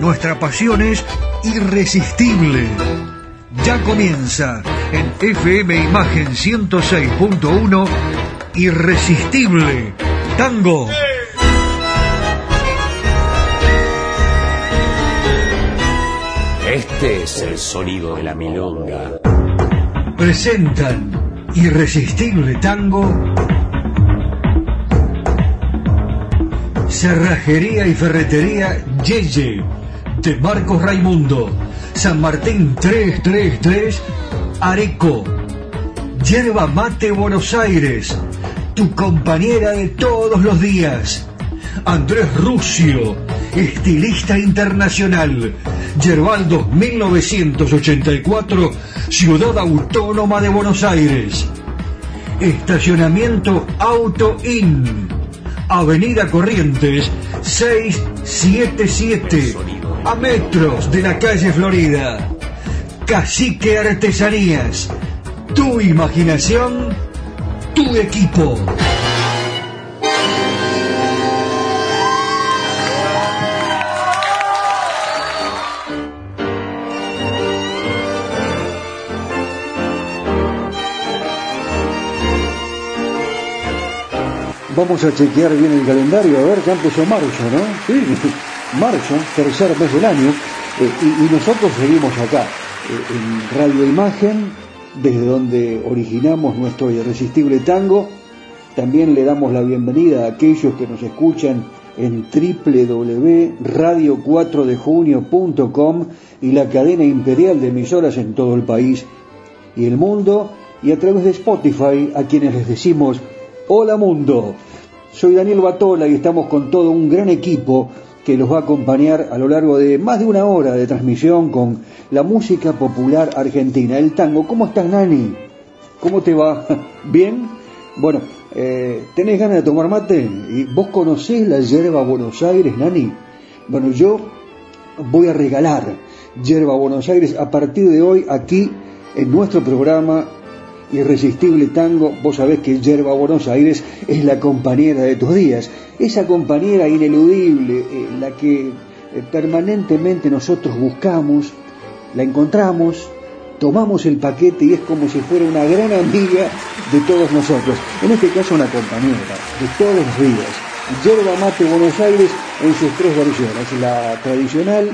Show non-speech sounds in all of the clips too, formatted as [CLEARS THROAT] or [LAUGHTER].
nuestra pasión es irresistible. Ya comienza en FM Imagen 106.1 Irresistible Tango. Este es el sonido de la milonga. Presentan Irresistible Tango. Cerrajería y Ferretería Yeye Marcos Raimundo. San Martín 333, Areco. Yerba Mate Buenos Aires, tu compañera de todos los días. Andrés Rucio, estilista internacional. Yerbaldo 1984, Ciudad Autónoma de Buenos Aires. Estacionamiento Auto In. Avenida Corrientes 677 a metros de la calle Florida. Cacique Artesanías. Tu imaginación, tu equipo. Vamos a chequear bien el calendario, a ver, ya empezó marzo, ¿no? Sí, marzo, tercer mes del año, eh, y, nosotros seguimos acá, eh, en Radio Imagen, desde donde originamos nuestro irresistible tango. También le damos la bienvenida a aquellos que nos escuchan en www.radio4dejunio.com y la cadena imperial de emisoras en todo el país y el mundo, y a través de Spotify, a quienes les decimos, hola mundo, soy Daniel Batola y estamos con todo un gran equipo que los va a acompañar a lo largo de más de una hora de transmisión con la música popular argentina, el tango. ¿Cómo estás, Nani? ¿Cómo te va? [LAUGHS] ¿Bien? Bueno, eh, ¿tenés ganas de tomar mate? ¿Y ¿Vos conocés la yerba Buenos Aires, Nani? Bueno, yo voy a regalar yerba Buenos Aires a partir de hoy aquí en nuestro programa Irresistible Tango. Vos sabés que yerba Buenos Aires es la compañera de tus días esa compañera ineludible, eh, la que eh, permanentemente nosotros buscamos, la encontramos, tomamos el paquete y es como si fuera una gran amiga de todos nosotros. En este caso una compañera de todos los días. Yerba Mate Buenos Aires en sus tres versiones, la tradicional,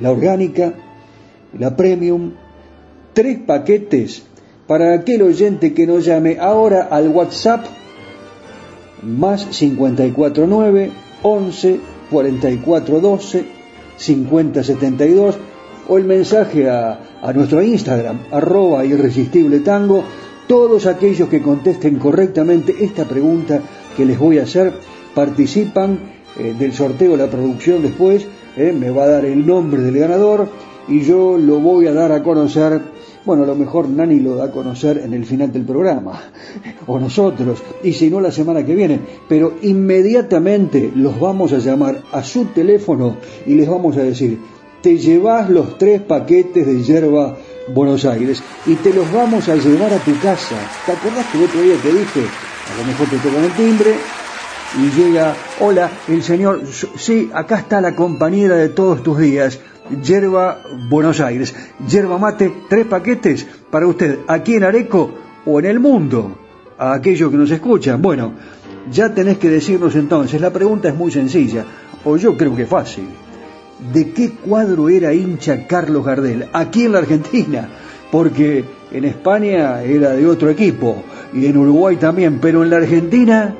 la orgánica, la premium, tres paquetes para aquel oyente que nos llame ahora al WhatsApp más 549 11 44 12 50 72 o el mensaje a, a nuestro Instagram arroba irresistible tango. Todos aquellos que contesten correctamente esta pregunta que les voy a hacer participan eh, del sorteo la producción después eh, me va a dar el nombre del ganador y yo lo voy a dar a conocer bueno, a lo mejor Nani lo da a conocer en el final del programa, o nosotros, y si no la semana que viene, pero inmediatamente los vamos a llamar a su teléfono y les vamos a decir, te llevas los tres paquetes de hierba Buenos Aires y te los vamos a llevar a tu casa. ¿Te acordás que el otro día te dije? A lo mejor te tocan el timbre y llega, hola, el señor, sí, acá está la compañera de todos tus días Yerba Buenos Aires. Yerba mate, tres paquetes para usted aquí en Areco o en el mundo. A aquellos que nos escuchan. Bueno, ya tenés que decirnos entonces. La pregunta es muy sencilla, o yo creo que fácil. de qué cuadro era hincha Carlos Gardel, aquí en la Argentina, porque en España era de otro equipo y en Uruguay también, pero en la Argentina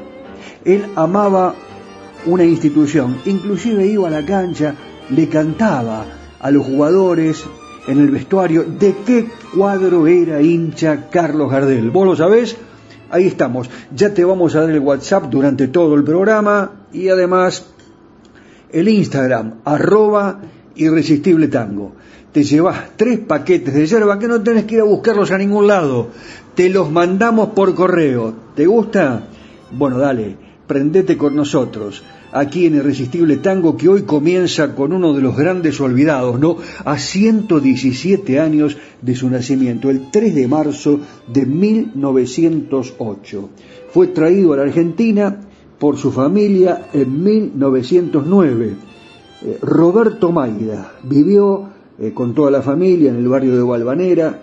él amaba una institución, inclusive iba a la cancha, le cantaba a los jugadores en el vestuario de qué cuadro era hincha Carlos Gardel. ¿Vos lo sabés? Ahí estamos. Ya te vamos a dar el WhatsApp durante todo el programa y además el Instagram, arroba irresistible tango. Te llevas tres paquetes de yerba que no tenés que ir a buscarlos a ningún lado. Te los mandamos por correo. ¿Te gusta? Bueno, dale, prendete con nosotros aquí en Irresistible Tango que hoy comienza con uno de los grandes olvidados, ¿no? A 117 años de su nacimiento, el 3 de marzo de 1908. Fue traído a la Argentina por su familia en 1909. Eh, Roberto Maida vivió eh, con toda la familia en el barrio de Valvanera,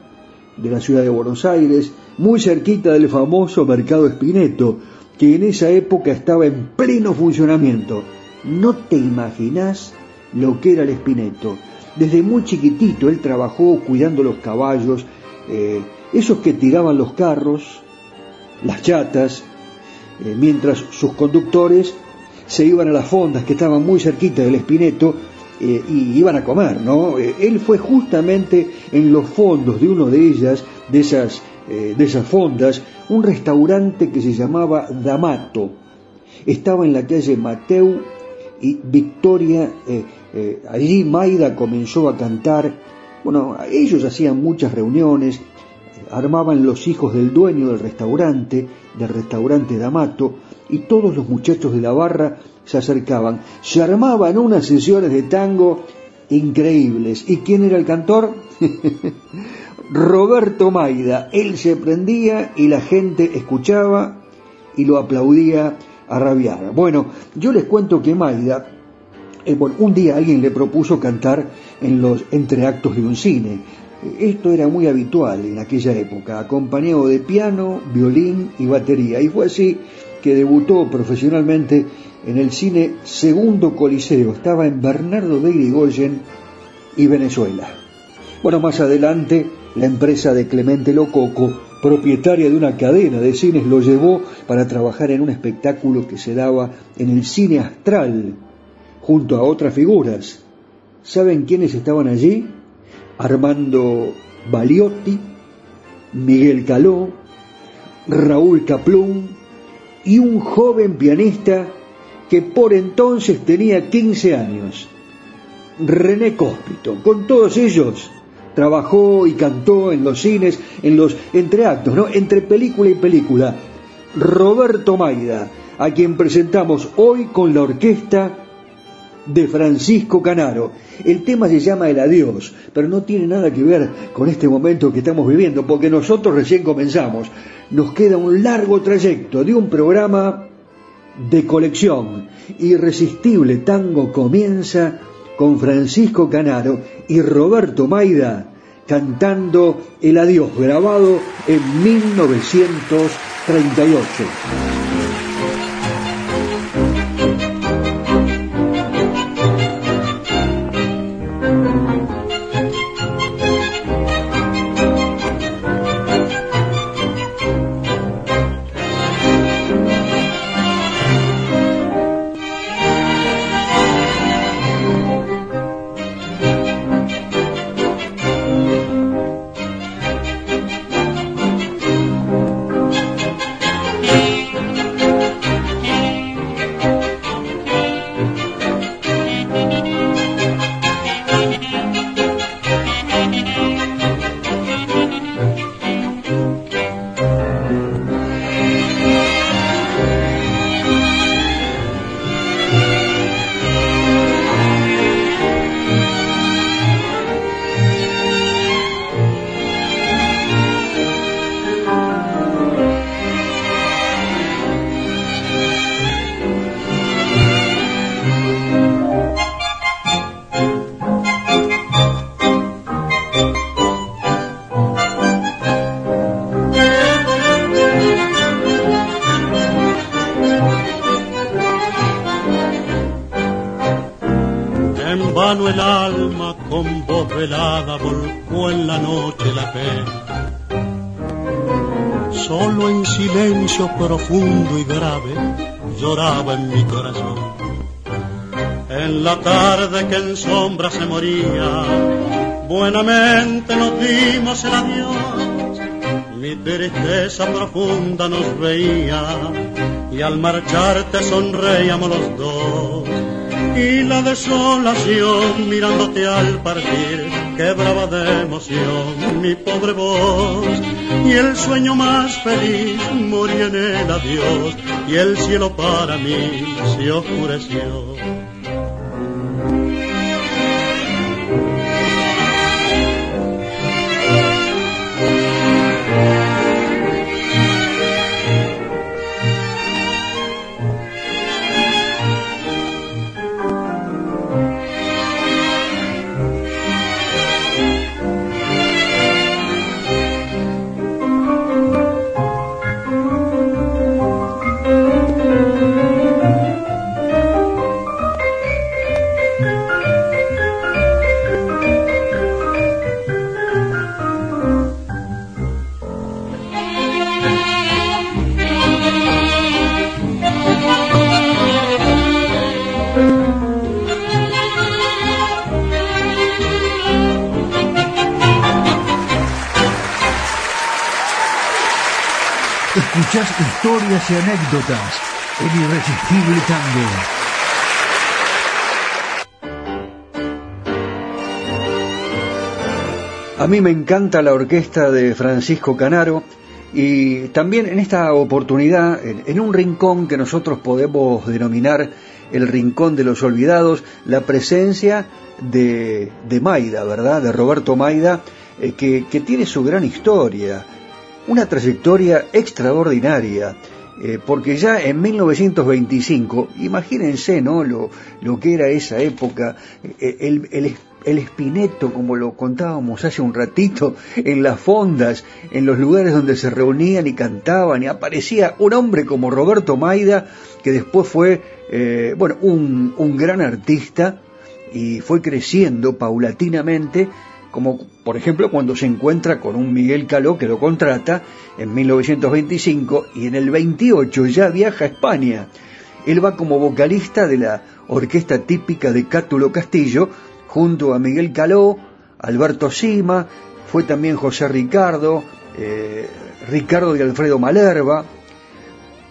de la ciudad de Buenos Aires, muy cerquita del famoso Mercado Espineto, que en esa época estaba en pleno funcionamiento. No te imaginas lo que era el Espineto. Desde muy chiquitito él trabajó cuidando los caballos, eh, esos que tiraban los carros, las chatas, eh, mientras sus conductores se iban a las fondas que estaban muy cerquita del Espineto eh, y iban a comer, ¿no? él fue justamente en los fondos de una de ellas, de esas eh, de esas fondas un restaurante que se llamaba D'Amato. Estaba en la calle Mateu y Victoria. Eh, eh, allí Maida comenzó a cantar. Bueno, ellos hacían muchas reuniones, armaban los hijos del dueño del restaurante, del restaurante D'Amato, y todos los muchachos de la barra se acercaban. Se armaban unas sesiones de tango increíbles. ¿Y quién era el cantor? [LAUGHS] Roberto Maida. Él se prendía y la gente escuchaba y lo aplaudía a rabiar. Bueno, yo les cuento que Maida, eh, un día alguien le propuso cantar en los entreactos de un cine. Esto era muy habitual en aquella época, acompañado de piano, violín y batería. Y fue así que debutó profesionalmente en el cine Segundo Coliseo. Estaba en Bernardo de Irigoyen y Venezuela. Bueno, más adelante la empresa de Clemente Lococo, propietaria de una cadena de cines, lo llevó para trabajar en un espectáculo que se daba en el cine astral, junto a otras figuras. ¿Saben quiénes estaban allí? Armando Baliotti, Miguel Caló, Raúl Caplún y un joven pianista que por entonces tenía 15 años, René Cóspito. Con todos ellos trabajó y cantó en los cines, en los entreactos, ¿no? Entre película y película. Roberto Maida, a quien presentamos hoy con la orquesta de Francisco Canaro. El tema se llama El Adiós, pero no tiene nada que ver con este momento que estamos viviendo, porque nosotros recién comenzamos. Nos queda un largo trayecto de un programa de colección. Irresistible Tango comienza con Francisco Canaro y Roberto Maida cantando El Adiós, grabado en 1938. Profundo y grave lloraba en mi corazón. En la tarde que en sombra se moría, buenamente nos dimos el adiós. Mi tristeza profunda nos veía y al marcharte sonreíamos los dos. Y la desolación mirándote al partir quebraba de emoción mi pobre voz. Y el sueño más feliz murió en el adiós y el cielo para mí se oscureció. Y anécdotas en Irresistible Tango. A mí me encanta la orquesta de Francisco Canaro y también en esta oportunidad, en, un rincón que nosotros podemos denominar el Rincón de los Olvidados, la presencia de, Maida, ¿verdad? De Roberto Maida, eh, que tiene su gran historia una trayectoria extraordinaria, eh, porque ya en 1925, imagínense, ¿no? Lo, lo que era esa época, eh, el, el, el espineto, como lo contábamos hace un ratito, en las fondas, en los lugares donde se reunían y cantaban, y aparecía un hombre como Roberto Maida, que después fue, eh, bueno, un, un gran artista, y fue creciendo paulatinamente, como por ejemplo cuando se encuentra con un Miguel Caló que lo contrata en 1925 y en el 28 ya viaja a España. Él va como vocalista de la orquesta típica de Cátulo Castillo junto a Miguel Caló, Alberto Sima, fue también José Ricardo, eh, Ricardo de Alfredo Malerva.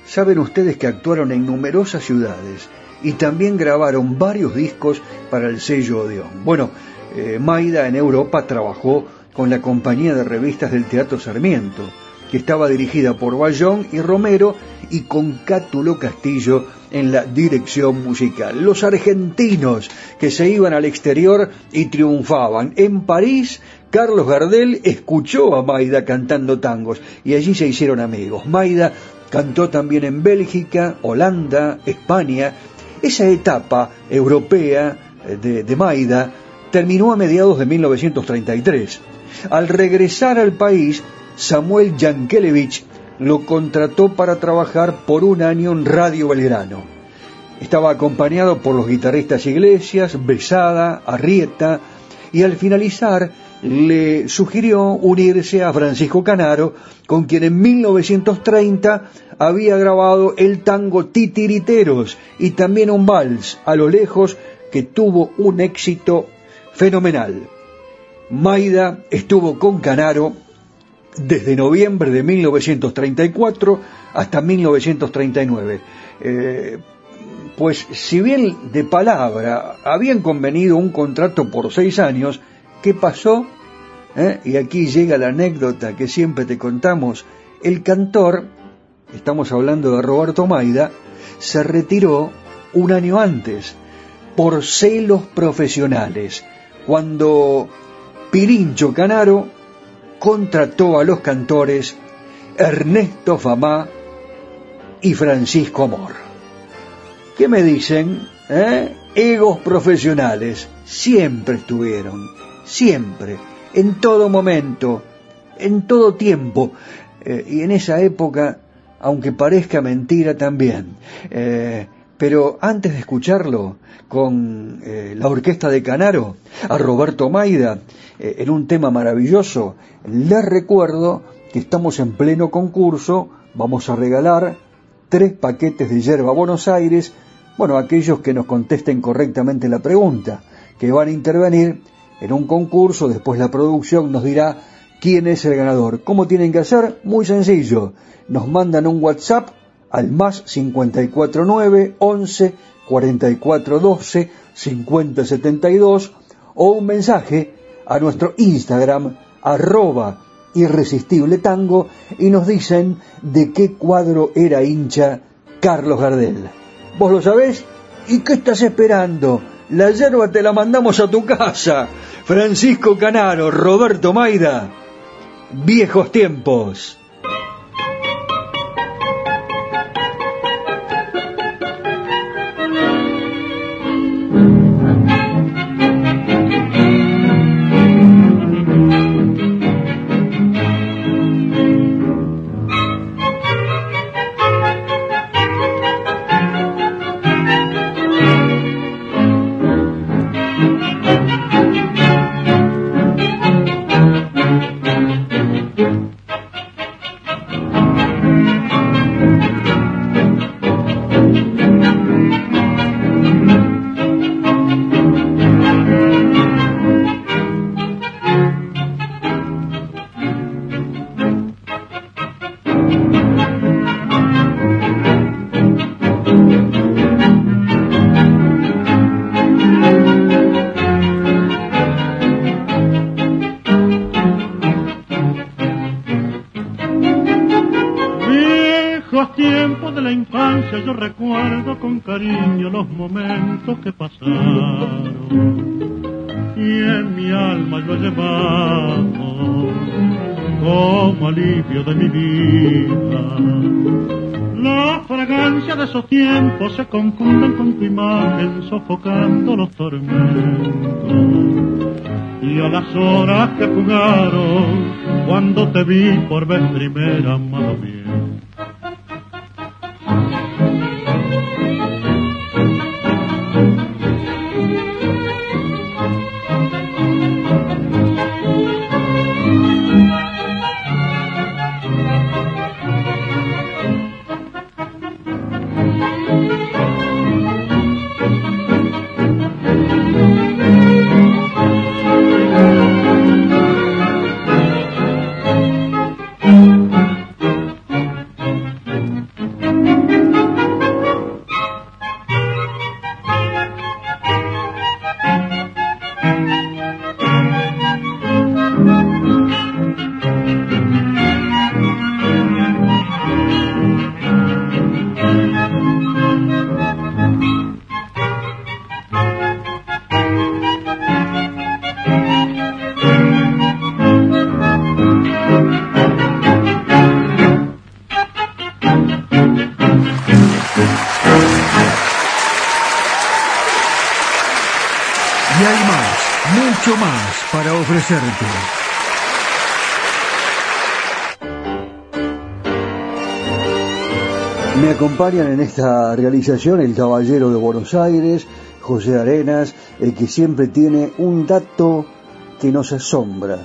Saben ustedes que actuaron en numerosas ciudades y también grabaron varios discos para el sello Odeón. Bueno, eh, Maida en Europa trabajó con la compañía de revistas del Teatro Sarmiento, que estaba dirigida por Bayón y Romero y con Cátulo Castillo en la dirección musical. Los argentinos que se iban al exterior y triunfaban. En París, Carlos Gardel escuchó a Maida cantando tangos y allí se hicieron amigos. Maida cantó también en Bélgica, Holanda, España. Esa etapa europea eh, de, de Maida terminó a mediados de 1933. Al regresar al país, Samuel Yankelevich lo contrató para trabajar por un año en Radio Belgrano. Estaba acompañado por los guitarristas Iglesias, Besada, Arrieta, y al finalizar le sugirió unirse a Francisco Canaro, con quien en 1930 había grabado el tango Titiriteros y también un vals a lo lejos que tuvo un éxito fenomenal. Maida estuvo con Canaro desde noviembre de 1934 hasta 1939. Eh, pues si bien de palabra habían convenido un contrato por seis años, ¿qué pasó? ¿Eh? Y aquí llega la anécdota que siempre te contamos. El cantor, estamos hablando de Roberto Maida, se retiró un año antes por celos profesionales cuando Pirincho Canaro contrató a los cantores Ernesto Famá y Francisco Amor. ¿Qué me dicen? Eh? Egos profesionales siempre estuvieron, siempre, en todo momento, en todo tiempo, eh, y en esa época, aunque parezca mentira también, eh, Pero antes de escucharlo con eh, la orquesta de Canaro, a Roberto Maida, eh, en un tema maravilloso, les recuerdo que estamos en pleno concurso, vamos a regalar tres paquetes de yerba Buenos Aires, bueno, aquellos que nos contesten correctamente la pregunta, que van a intervenir en un concurso, después la producción nos dirá quién es el ganador. ¿Cómo tienen que hacer? Muy sencillo. Nos mandan un WhatsApp al más 549 11 44 12 50 72 o un mensaje a nuestro Instagram arroba irresistible tango y nos dicen de qué cuadro era hincha Carlos Gardel. ¿Vos lo sabés? ¿Y qué estás esperando? La yerba te la mandamos a tu casa. Francisco Canaro, Roberto Maida, viejos tiempos. Que pasaron y en mi alma yo he llevado como alivio de mi vida. La fragancia de esos tiempos se confunden con tu imagen sofocando los tormentos. Y a las horas que jugaron cuando te vi por vez primera, amado mío en esta realización el caballero de Buenos Aires, José Arenas, el que siempre tiene un dato que nos asombra.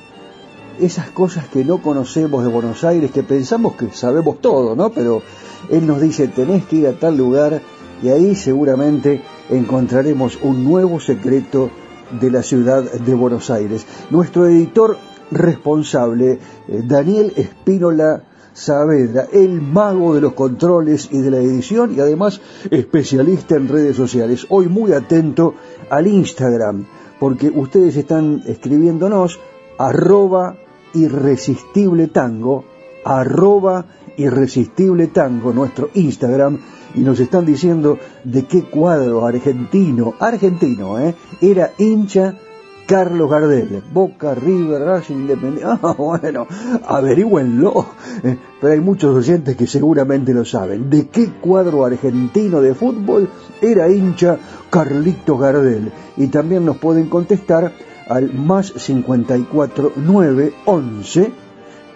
Esas cosas que no conocemos de Buenos Aires, que pensamos que sabemos todo, ¿no? Pero él nos dice, tenés que ir a tal lugar y ahí seguramente encontraremos un nuevo secreto de la ciudad de Buenos Aires. Nuestro editor responsable, eh, Daniel Espínola Saavedra, el mago de los controles y de la edición y además especialista en redes sociales. Hoy muy atento al Instagram, porque ustedes están escribiéndonos arroba irresistible tango, arroba irresistible tango, nuestro Instagram, y nos están diciendo de qué cuadro argentino, argentino, ¿eh? era hincha Carlos Gardel, Boca, River, Racing, Independiente. [LAUGHS] Ah, bueno, averigüenlo. Eh, pero hay muchos oyentes que seguramente lo saben. ¿De qué cuadro argentino de fútbol era hincha Carlitos Gardel? Y también nos pueden contestar al más 54 9 11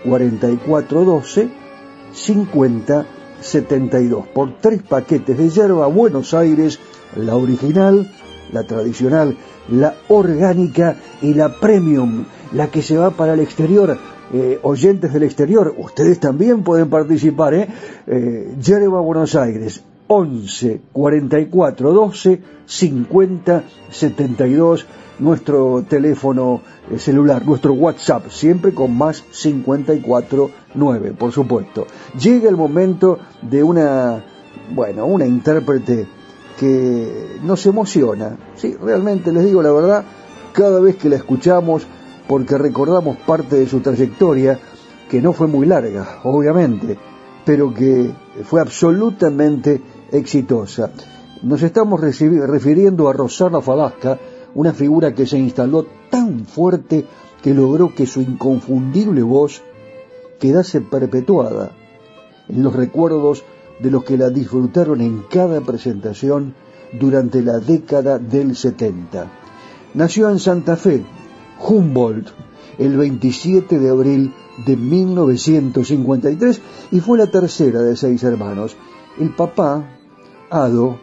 44 12 50 72 por tres paquetes de yerba Buenos Aires, la original, la tradicional, la orgánica y la premium, la que se va para el exterior. Eh, oyentes del exterior, ustedes también pueden participar, ¿eh? eh yerba Buenos Aires, 11 44 12 50 72 nuestro teléfono eh, celular, nuestro WhatsApp, siempre con más 54 9, por supuesto. Llega el momento de una, bueno, una intérprete que nos emociona. Sí, realmente les digo la verdad, cada vez que la escuchamos, porque recordamos parte de su trayectoria, que no fue muy larga, obviamente, pero que fue absolutamente exitosa. Nos estamos refiriendo a Rosana Falasca, una figura que se instaló tan fuerte que logró que su inconfundible voz quedase perpetuada en los recuerdos de los que la disfrutaron en cada presentación durante la década del 70. Nació en Santa Fe, Humboldt, el 27 de abril de 1953 y fue la tercera de seis hermanos. El papá, Ado,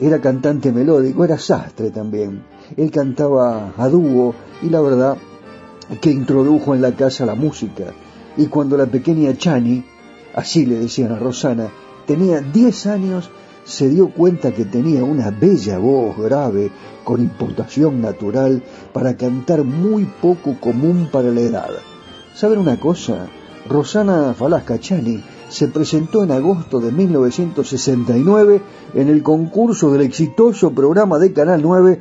era cantante melódico, era sastre también. Él cantaba a dúo y la verdad que introdujo en la casa la música. Y cuando la pequeña Chani, así le decían a Rosana, tenía 10 años, se dio cuenta que tenía una bella voz grave con importación natural para cantar muy poco común para la edad. ¿Saben una cosa? Rosana Falasca Chani se presentó en agosto de 1969 en el concurso del exitoso programa de Canal 9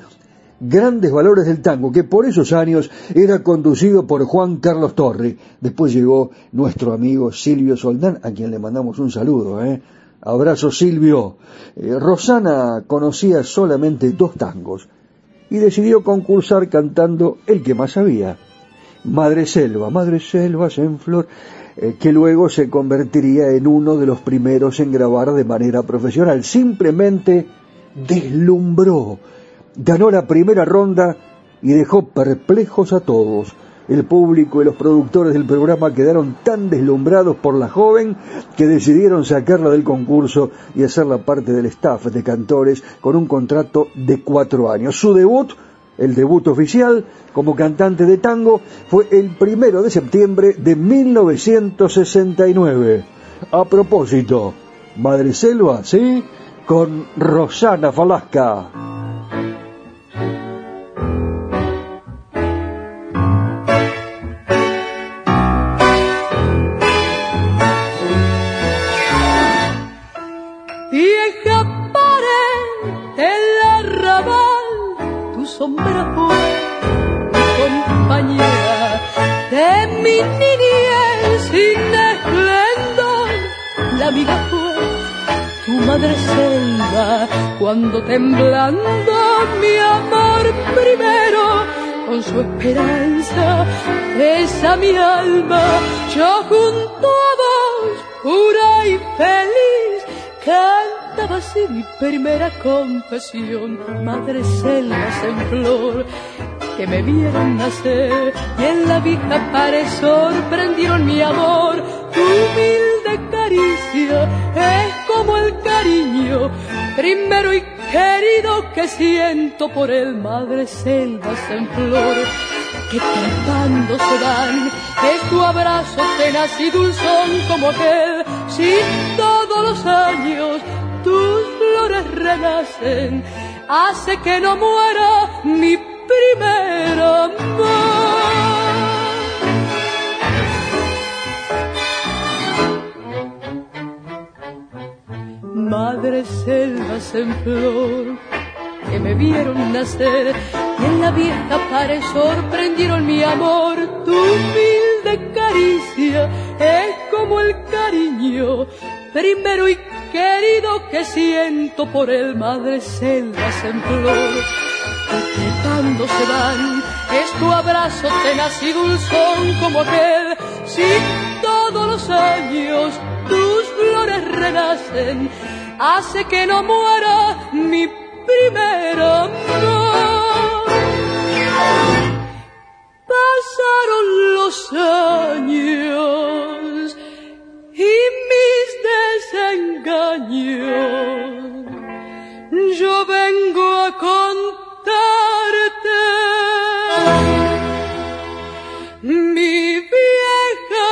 Grandes Valores del Tango, que por esos años era conducido por Juan Carlos Torri. Después llegó nuestro amigo Silvio Soldán, a quien le mandamos un saludo. ¿eh? Abrazo Silvio. Eh, Rosana conocía solamente dos tangos y decidió concursar cantando el que más sabía. Madre Selva, Madre Selvas en Flor. Eh, que luego se convertiría en uno de los primeros en grabar de manera profesional. Simplemente deslumbró, ganó la primera ronda y dejó perplejos a todos. El público y los productores del programa quedaron tan deslumbrados por la joven que decidieron sacarla del concurso y hacerla parte del staff de cantores con un contrato de cuatro años. Su debut el debut oficial como cantante de tango fue el primero de septiembre de 1969. A propósito, Madre Selva, ¿sí? Con Rosana Falasca. Sombra fue mi compañera de mi niñez sin esplendor. La amiga fue tu madre selva cuando temblando mi amor primero con su esperanza esa mi alma yo junto a vos pura y feliz Cantaba así mi primera confesión, madre selvas en flor, que me vieron nacer. Y en la vieja pared sorprendieron mi amor. Tu humilde caricia es como el cariño. Primero y querido que siento por el madre selvas en flor que cantando se dan, es tu abrazo tenaz y dulzón como aquel, si todos los años tus flores renacen, hace que no muera mi primer amor. Madre selvas en flor, que me vieron nacer y en la vieja pared sorprendieron mi amor. Tu humilde caricia es como el cariño primero y querido que siento por el madre selvas en flor. Que se van, es tu abrazo tenaz y dulzón como aquel. Si todos los años tus flores renacen, hace que no muera mi primer amor. pasaron los años y mis desengaños. Yo vengo a contarte mi vieja.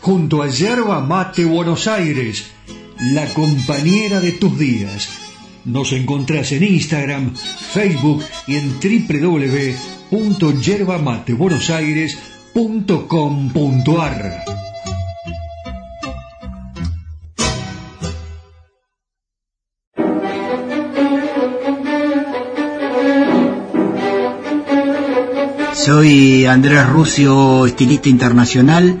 junto a Yerba Mate Buenos Aires, la compañera de tus días. Nos encontrás en Instagram, Facebook y en www.yerbamatebuenosaires.com.ar. Soy Andrés Rucio, estilista internacional.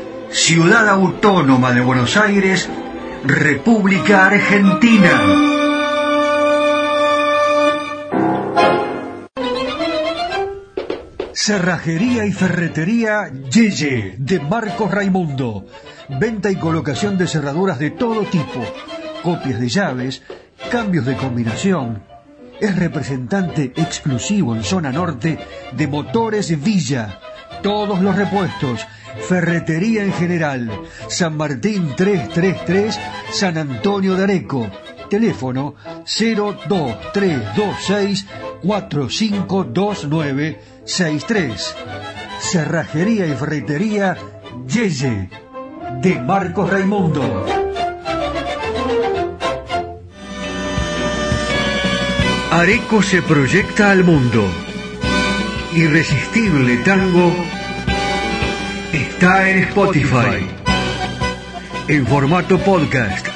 Ciudad Autónoma de Buenos Aires, República Argentina. Cerrajería y ferretería Yeye de Marcos Raimundo. Venta y colocación de cerraduras de todo tipo, copias de llaves, cambios de combinación. Es representante exclusivo en zona norte de Motores Villa. Todos los repuestos. Ferretería en general. San Martín 333, San Antonio de Areco. Teléfono 02326 452963. Cerrajería y ferretería Yeye de Marcos Raimundo. Areco se proyecta al mundo. Irresistible Tango está en Spotify. En formato podcast.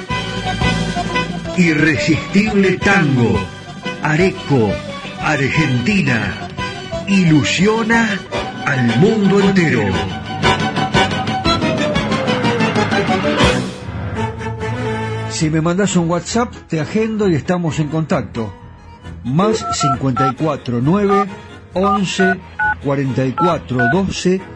Irresistible Tango. Areco, Argentina. Ilusiona al mundo entero. Si me mandas un WhatsApp, te agendo y estamos en contacto. Más 54 9 11 44 12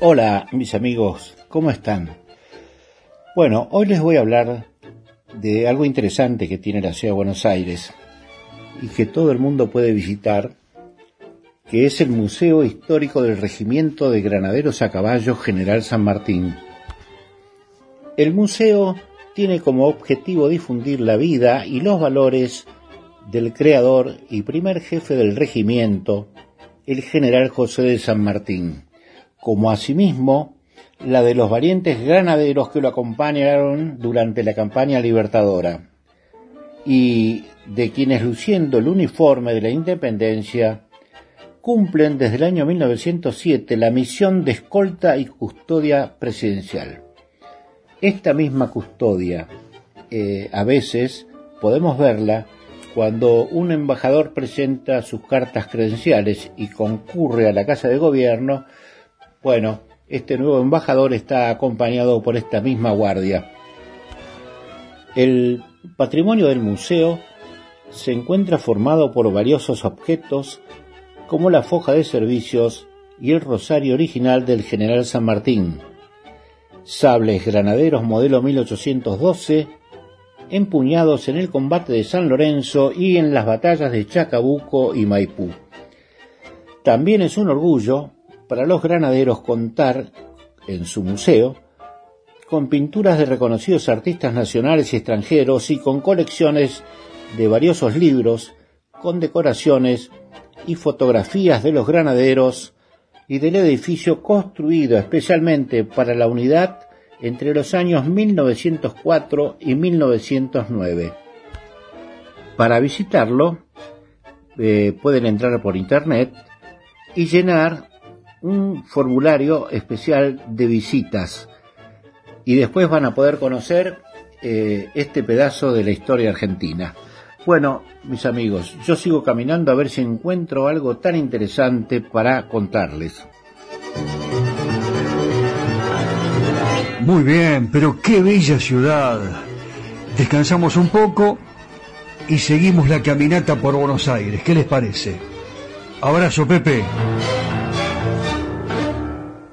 Hola mis amigos, ¿cómo están? Bueno, hoy les voy a hablar de algo interesante que tiene la ciudad de Buenos Aires y que todo el mundo puede visitar, que es el Museo Histórico del Regimiento de Granaderos a Caballo General San Martín. El museo tiene como objetivo difundir la vida y los valores del creador y primer jefe del regimiento, el general José de San Martín, como asimismo la de los valientes granaderos que lo acompañaron durante la campaña libertadora. Y de quienes luciendo el uniforme de la independencia cumplen desde el año 1907 la misión de escolta y custodia presidencial. Esta misma custodia, eh, a veces podemos verla cuando un embajador presenta sus cartas credenciales y concurre a la Casa de Gobierno, bueno, este nuevo embajador está acompañado por esta misma guardia. El patrimonio del museo se encuentra formado por valiosos objetos como la foja de servicios y el rosario original del general San Martín, sables granaderos modelo 1812, empuñados en el combate de San Lorenzo y en las batallas de Chacabuco y Maipú. También es un orgullo para los granaderos contar en su museo con pinturas de reconocidos artistas nacionales y extranjeros y con colecciones de valiosos libros, con decoraciones y fotografías de los granaderos y del edificio construido especialmente para la unidad entre los años 1904 y 1909. Para visitarlo eh, pueden entrar por internet y llenar un formulario especial de visitas y después van a poder conocer eh, este pedazo de la historia argentina. Bueno, mis amigos, yo sigo caminando a ver si encuentro algo tan interesante para contarles. Muy bien, pero qué bella ciudad. Descansamos un poco y seguimos la caminata por Buenos Aires. ¿Qué les parece? Abrazo, Pepe.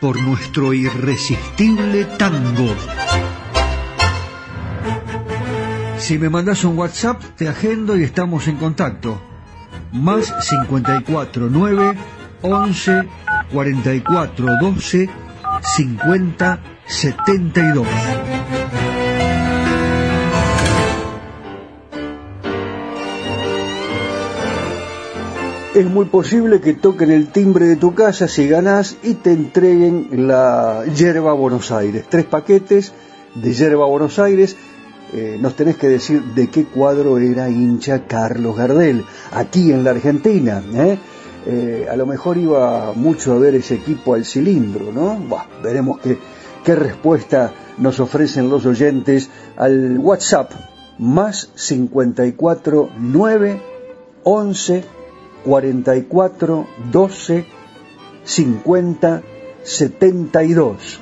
por nuestro irresistible tango. Si me mandas un WhatsApp, te agendo y estamos en contacto. Más 54 9 11 44 12 50 72. Es muy posible que toquen el timbre de tu casa si ganás y te entreguen la yerba Buenos Aires. Tres paquetes de yerba Buenos Aires eh, nos tenés que decir de qué cuadro era hincha Carlos Gardel, aquí en la Argentina. ¿eh? Eh, a lo mejor iba mucho a ver ese equipo al cilindro, ¿no? veremos qué, qué respuesta nos ofrecen los oyentes al WhatsApp más 54 9 11 44 12 50 72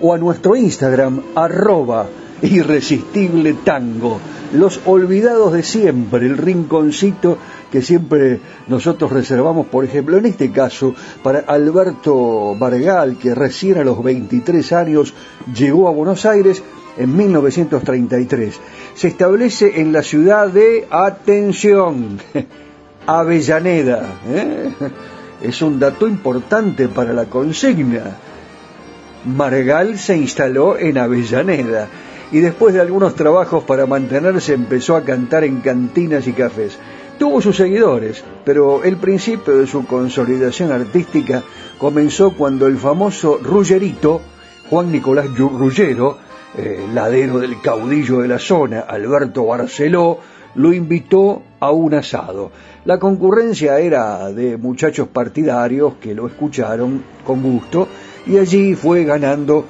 o a nuestro Instagram arroba irresistible tango, los olvidados de siempre, el rinconcito que siempre nosotros reservamos, por ejemplo, en este caso, para Alberto Bargal, que recién a los 23 años llegó a Buenos Aires en 1933. Se establece en la ciudad de, atención, Avellaneda. ¿eh? [LAUGHS] Es un dato importante para la consigna. Margal se instaló en Avellaneda y después de algunos trabajos para mantenerse empezó a cantar en cantinas y cafés. Tuvo sus seguidores, pero el principio de su consolidación artística comenzó cuando el famoso Ruggerito, Juan Nicolás Ruggero, eh, ladero del caudillo de la zona, Alberto Barceló, lo invitó a un asado. La concurrencia era de muchachos partidarios que lo escucharon con gusto y allí fue ganando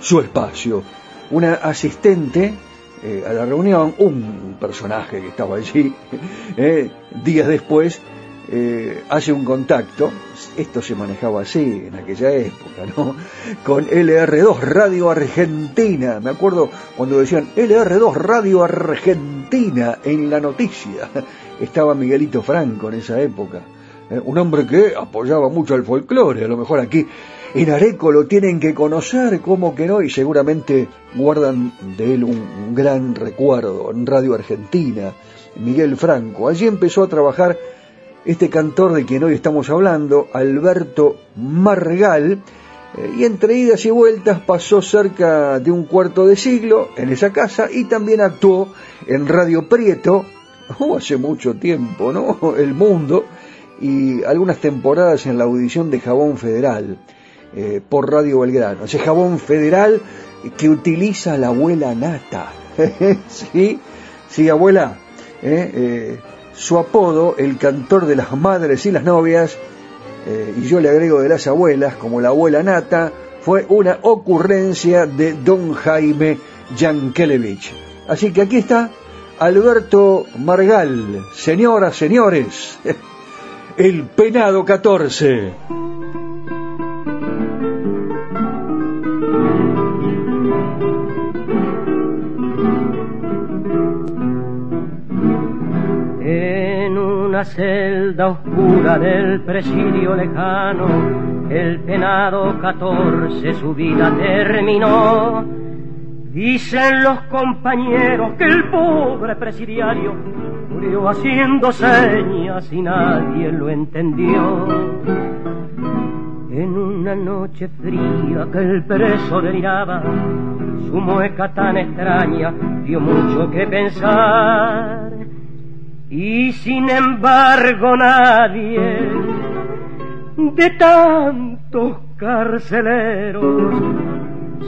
su espacio una asistente eh, a la reunión, un personaje que estaba allí, [LAUGHS] eh, días después, eh, hace un contacto, esto se manejaba así en aquella época, ¿no? [LAUGHS] Con LR2 Radio Argentina, me acuerdo cuando decían LR2 Radio Argentina en la noticia, [LAUGHS] estaba Miguelito Franco en esa época, un hombre que apoyaba mucho al folclore, a lo mejor aquí En Areco lo tienen que conocer, como que no, y seguramente guardan de él un, gran recuerdo en Radio Argentina, Miguel Franco. Allí empezó a trabajar este cantor de quien hoy estamos hablando, Alberto Margal, eh, y entre idas y vueltas pasó cerca de un cuarto de siglo en esa casa y también actuó en Radio Prieto, [LAUGHS] oh, hace mucho tiempo, ¿no? [LAUGHS] El Mundo, y algunas temporadas en la audición de Jabón Federal eh, por Radio Belgrano. Ese jabón federal que utiliza la abuela Nata. [LAUGHS] ¿Sí? Sí, abuela. ¿eh? Eh, su apodo, el cantor de las madres y las novias, y yo le agrego de las abuelas, como la abuela Nata, fue una ocurrencia de don Jaime Yankelevich. Así que aquí está Alberto Margal, señoras, señores, [LAUGHS] el penado 14. Una celda oscura del presidio lejano, el penado 14 su vida terminó Dicen los compañeros que el pobre presidiario murió haciendo señas y nadie lo entendió. En una noche fría que el preso deliraba, su mueca tan extraña dio mucho que pensar. Y sin embargo nadie de tantos carceleros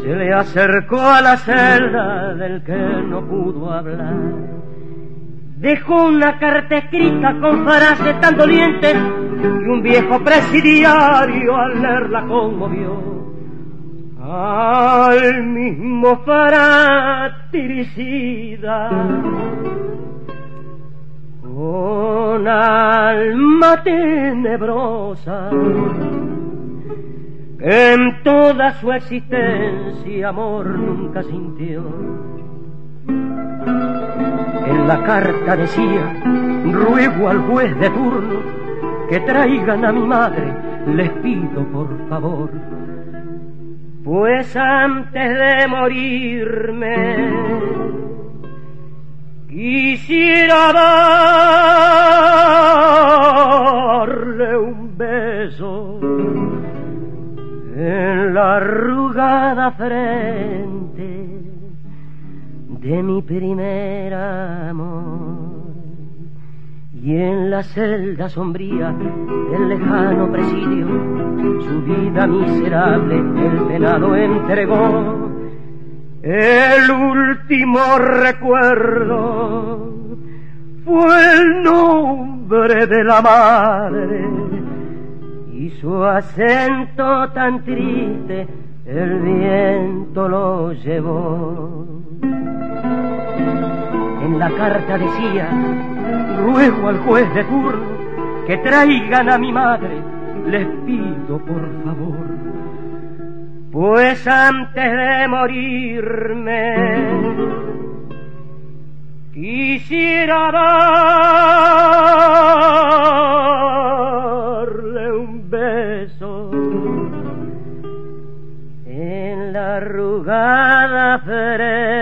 se le acercó a la celda del que no pudo hablar. Dejó una carta escrita con frases tan dolientes y un viejo presidiario al leerla conmovió. Al mismo fratricida, con alma tenebrosa en toda su existencia amor nunca sintió. En la carta decía, ruego al juez de turno que traigan a mi madre, les pido por favor. Pues antes de morirme, quisiera darle un beso en la arrugada frente de mi primer amor y en la celda sombría del lejano presidio su vida miserable el penado entregó el último recuerdo fue el nombre de la madre y su acento tan triste el viento lo llevó. En la carta decía, ruego al juez de turno que traigan a mi madre, les pido por favor, pues antes de morirme quisiera darle un beso en la arrugada frente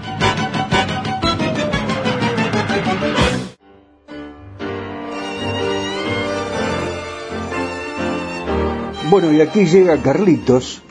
Bueno, y aquí llega Carlitos,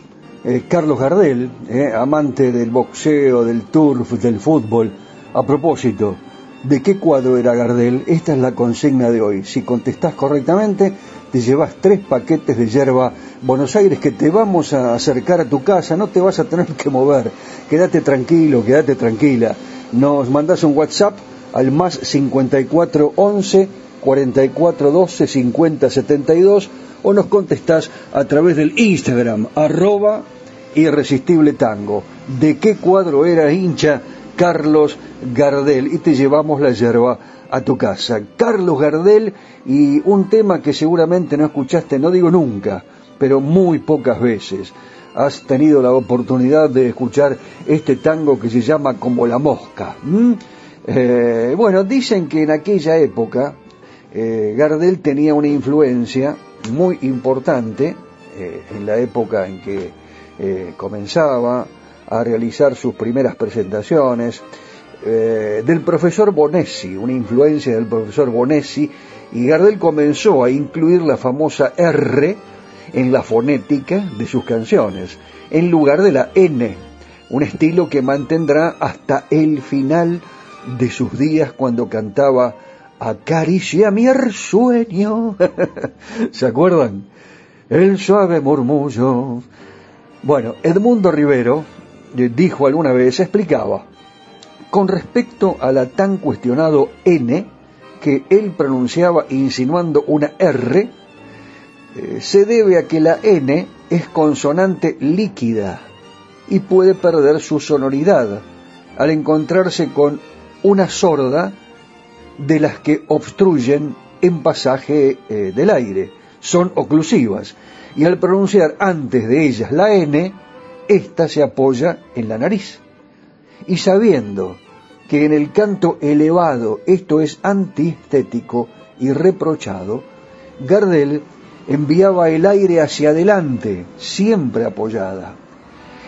eh, Carlos Gardel, eh, amante del boxeo, del turf, del fútbol. A propósito, ¿de qué cuadro era Gardel? Esta es la consigna de hoy. Si contestás correctamente, te llevas tres paquetes de yerba Buenos Aires que te vamos a acercar a tu casa, no te vas a tener que mover, quédate tranquilo, quédate tranquila. Nos mandás un WhatsApp al más 54 11 44 12 50 72 o nos contestás a través del Instagram arroba irresistible tango. ¿De qué cuadro era hincha Carlos Gardel? Y te llevamos la yerba a tu casa. Carlos Gardel y un tema que seguramente no escuchaste, no digo nunca, pero muy pocas veces. Has tenido la oportunidad de escuchar este tango que se llama Como la mosca. Eh, bueno, dicen que en aquella época eh, Gardel tenía una influencia muy importante eh, en la época en que comenzaba a realizar sus primeras presentaciones, del profesor Bonessi, una influencia del profesor Bonessi, y Gardel comenzó a incluir la famosa R en la fonética de sus canciones, en lugar de la N, un estilo que mantendrá hasta el final de sus días cuando cantaba Acaricia mi sueño. [LAUGHS] ¿Se acuerdan? El suave murmullo. Bueno, Edmundo Rivero eh, dijo alguna vez, explicaba, con respecto a la tan cuestionado N, que él pronunciaba insinuando una R, eh, se debe a que la N es consonante líquida y puede perder su sonoridad al encontrarse con una sorda de las que obstruyen en pasaje eh, del aire. Son oclusivas y al pronunciar antes de ellas la N, ésta se apoya en la nariz. Y sabiendo que en el canto elevado esto es antiestético y reprochado, Gardel enviaba el aire hacia adelante, siempre apoyada.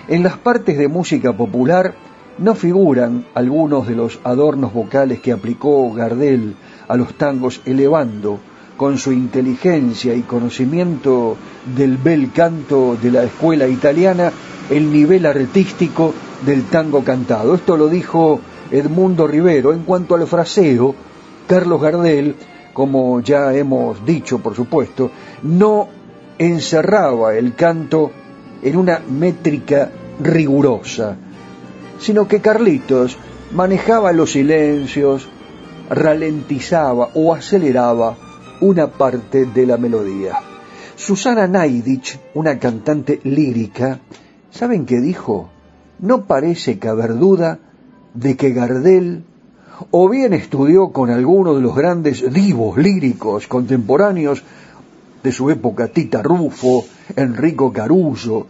En las partes de música popular no figuran algunos de los adornos vocales que aplicó Gardel a los tangos elevando con su inteligencia y conocimiento del bel canto de la escuela italiana el nivel artístico del tango cantado. Esto lo dijo Edmundo Rivero. En cuanto al fraseo, Carlos Gardel, como ya hemos dicho por supuesto, no encerraba el canto en una métrica rigurosa, sino que Carlitos manejaba los silencios, ralentizaba o aceleraba una parte de la melodía. Susana Naidich, una cantante lírica, ¿saben qué dijo? No parece caber duda de que Gardel o bien estudió con alguno de los grandes divos líricos contemporáneos de su época, Tita Rufo, Enrico Caruso,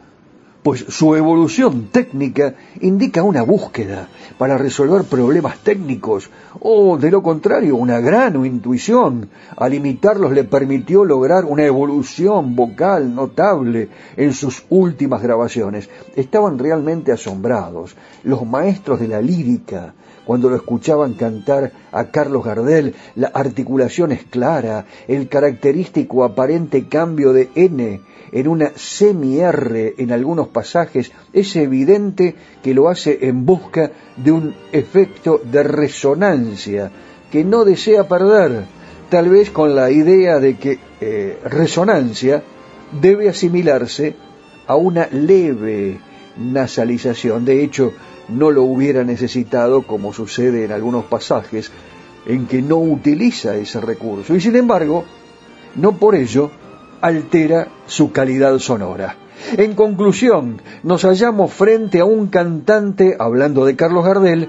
pues su evolución técnica indica una búsqueda para resolver problemas técnicos, o de lo contrario, una gran intuición. Al imitarlos le permitió lograr una evolución vocal notable en sus últimas grabaciones. Estaban realmente asombrados. Los maestros de la lírica, cuando lo escuchaban cantar a Carlos Gardel, la articulación es clara, el característico aparente cambio de N en una semi-R en algunos pasajes, es evidente que lo hace en busca de un efecto de resonancia que no desea perder, tal vez con la idea de que eh, resonancia debe asimilarse a una leve nasalización. De hecho, no lo hubiera necesitado como sucede en algunos pasajes en que no utiliza ese recurso. Y sin embargo, no por ello altera su calidad sonora. En conclusión, nos hallamos frente a un cantante, hablando de Carlos Gardel,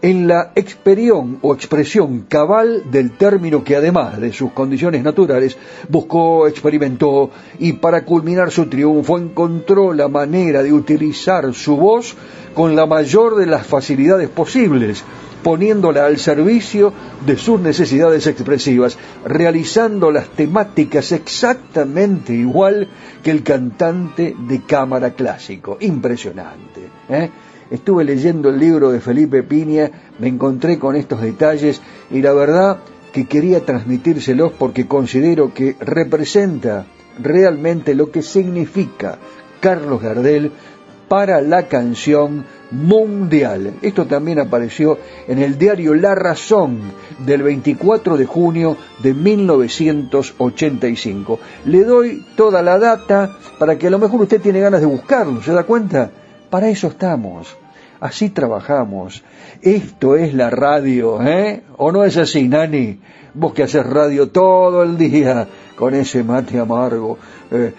en la expresión o expresión cabal del término que además de sus condiciones naturales buscó, experimentó y para culminar su triunfo encontró la manera de utilizar su voz con la mayor de las facilidades posibles, poniéndola al servicio de sus necesidades expresivas, realizando las temáticas exactamente igual que el cantante de cámara clásico. Impresionante. ¿eh? Estuve leyendo el libro de Felipe Piña, me encontré con estos detalles y la verdad que quería transmitírselos porque considero que representa realmente lo que significa Carlos Gardel para la canción mundial. Esto también apareció en el diario La Razón del 24 de junio de 1985. Le doy toda la data para que a lo mejor usted tiene ganas de buscarlo, ¿se da cuenta? Para eso estamos. Así trabajamos. Esto es la radio, ¿eh? ¿O no es así, Nani? Vos que haces radio todo el día con ese mate amargo. Eh,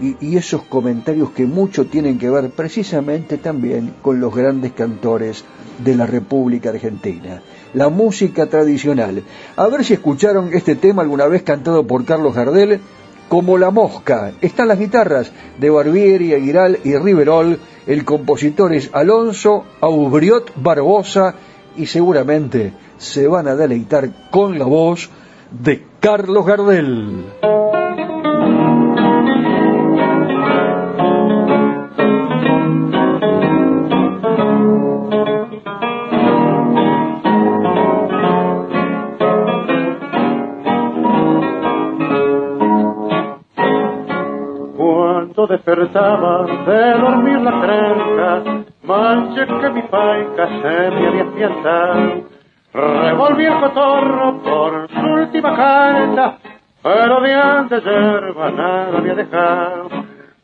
y, esos comentarios que mucho tienen que ver precisamente también con los grandes cantores de la República Argentina. La música tradicional. A ver si escucharon este tema alguna vez cantado por Carlos Gardel, como La Mosca. Están las guitarras de Barbieri, Aguiral y Riverol. El compositor es Alonso Aubriot Barbosa y seguramente se van a deleitar con la voz de Carlos Gardel. Despertaba de dormir la trenca, manche que mi paica se me había fianzado. Revolví el cotorro por su última carta, pero de antes yerba nada había dejado.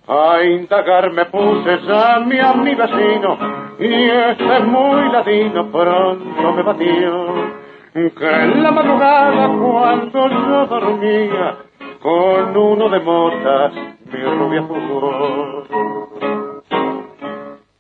A indagar me puse ya mi amigo vecino, y este muy ladino pronto me batió. Que en la madrugada cuando yo dormía, con uno de motas mi rubia fugó.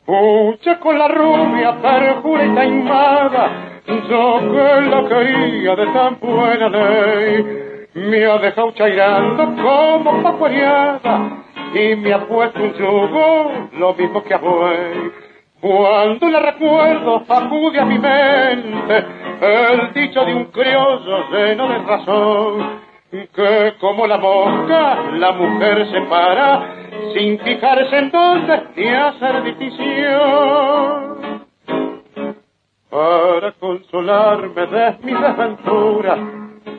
Pucha con la rubia perjura y taimada, yo que la quería de tan buena ley, me ha dejado chairando como pacuariada y me ha puesto un yugo lo mismo que a buey. Cuando la recuerdo acude a mi mente el dicho de un criollo lleno de razón que como la mosca la mujer se para sin fijarse en dónde ni hacer decisión. Para consolarme de mi desventura,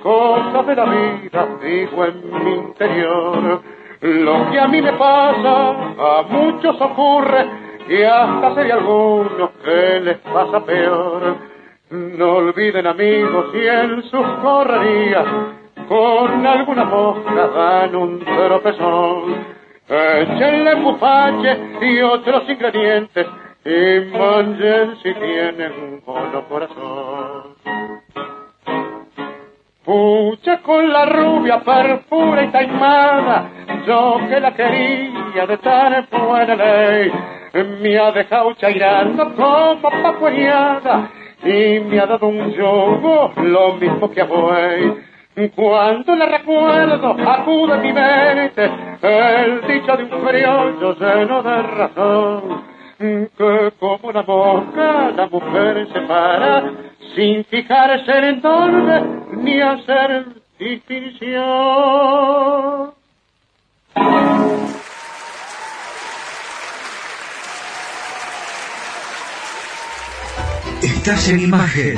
cosas de la vida digo en mi interior. Lo que a mí me pasa, a muchos ocurre y hasta sería algunos que les pasa peor. No olviden amigos y en sus correrías con alguna mosca dan un tropezón. Échenle bufache y otros ingredientes y manchen si tienen un bono corazón. Pucha con la rubia perfura y taimada, yo que la quería de tan buena ley, me ha dejado chairando como papueñada y me ha dado un yogo lo mismo que a buey. Cuando la recuerdo, acude mi mente el dicho de un criollo lleno de razón, que como la boca la mujer se para sin fijarse en dónde ni hacer distinción. Estás en imagen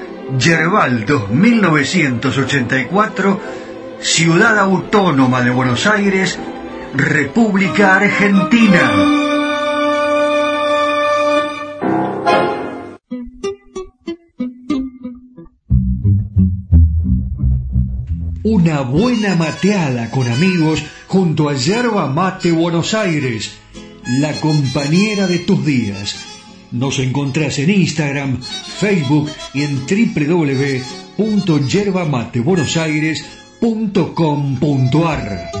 Yerbal 1984, Ciudad Autónoma de Buenos Aires, República Argentina. Una buena mateada con amigos junto a Yerba Mate Buenos Aires, la compañera de tus días. Nos encontrás en Instagram, Facebook y en www.yerbamatebuenosaires.com.ar.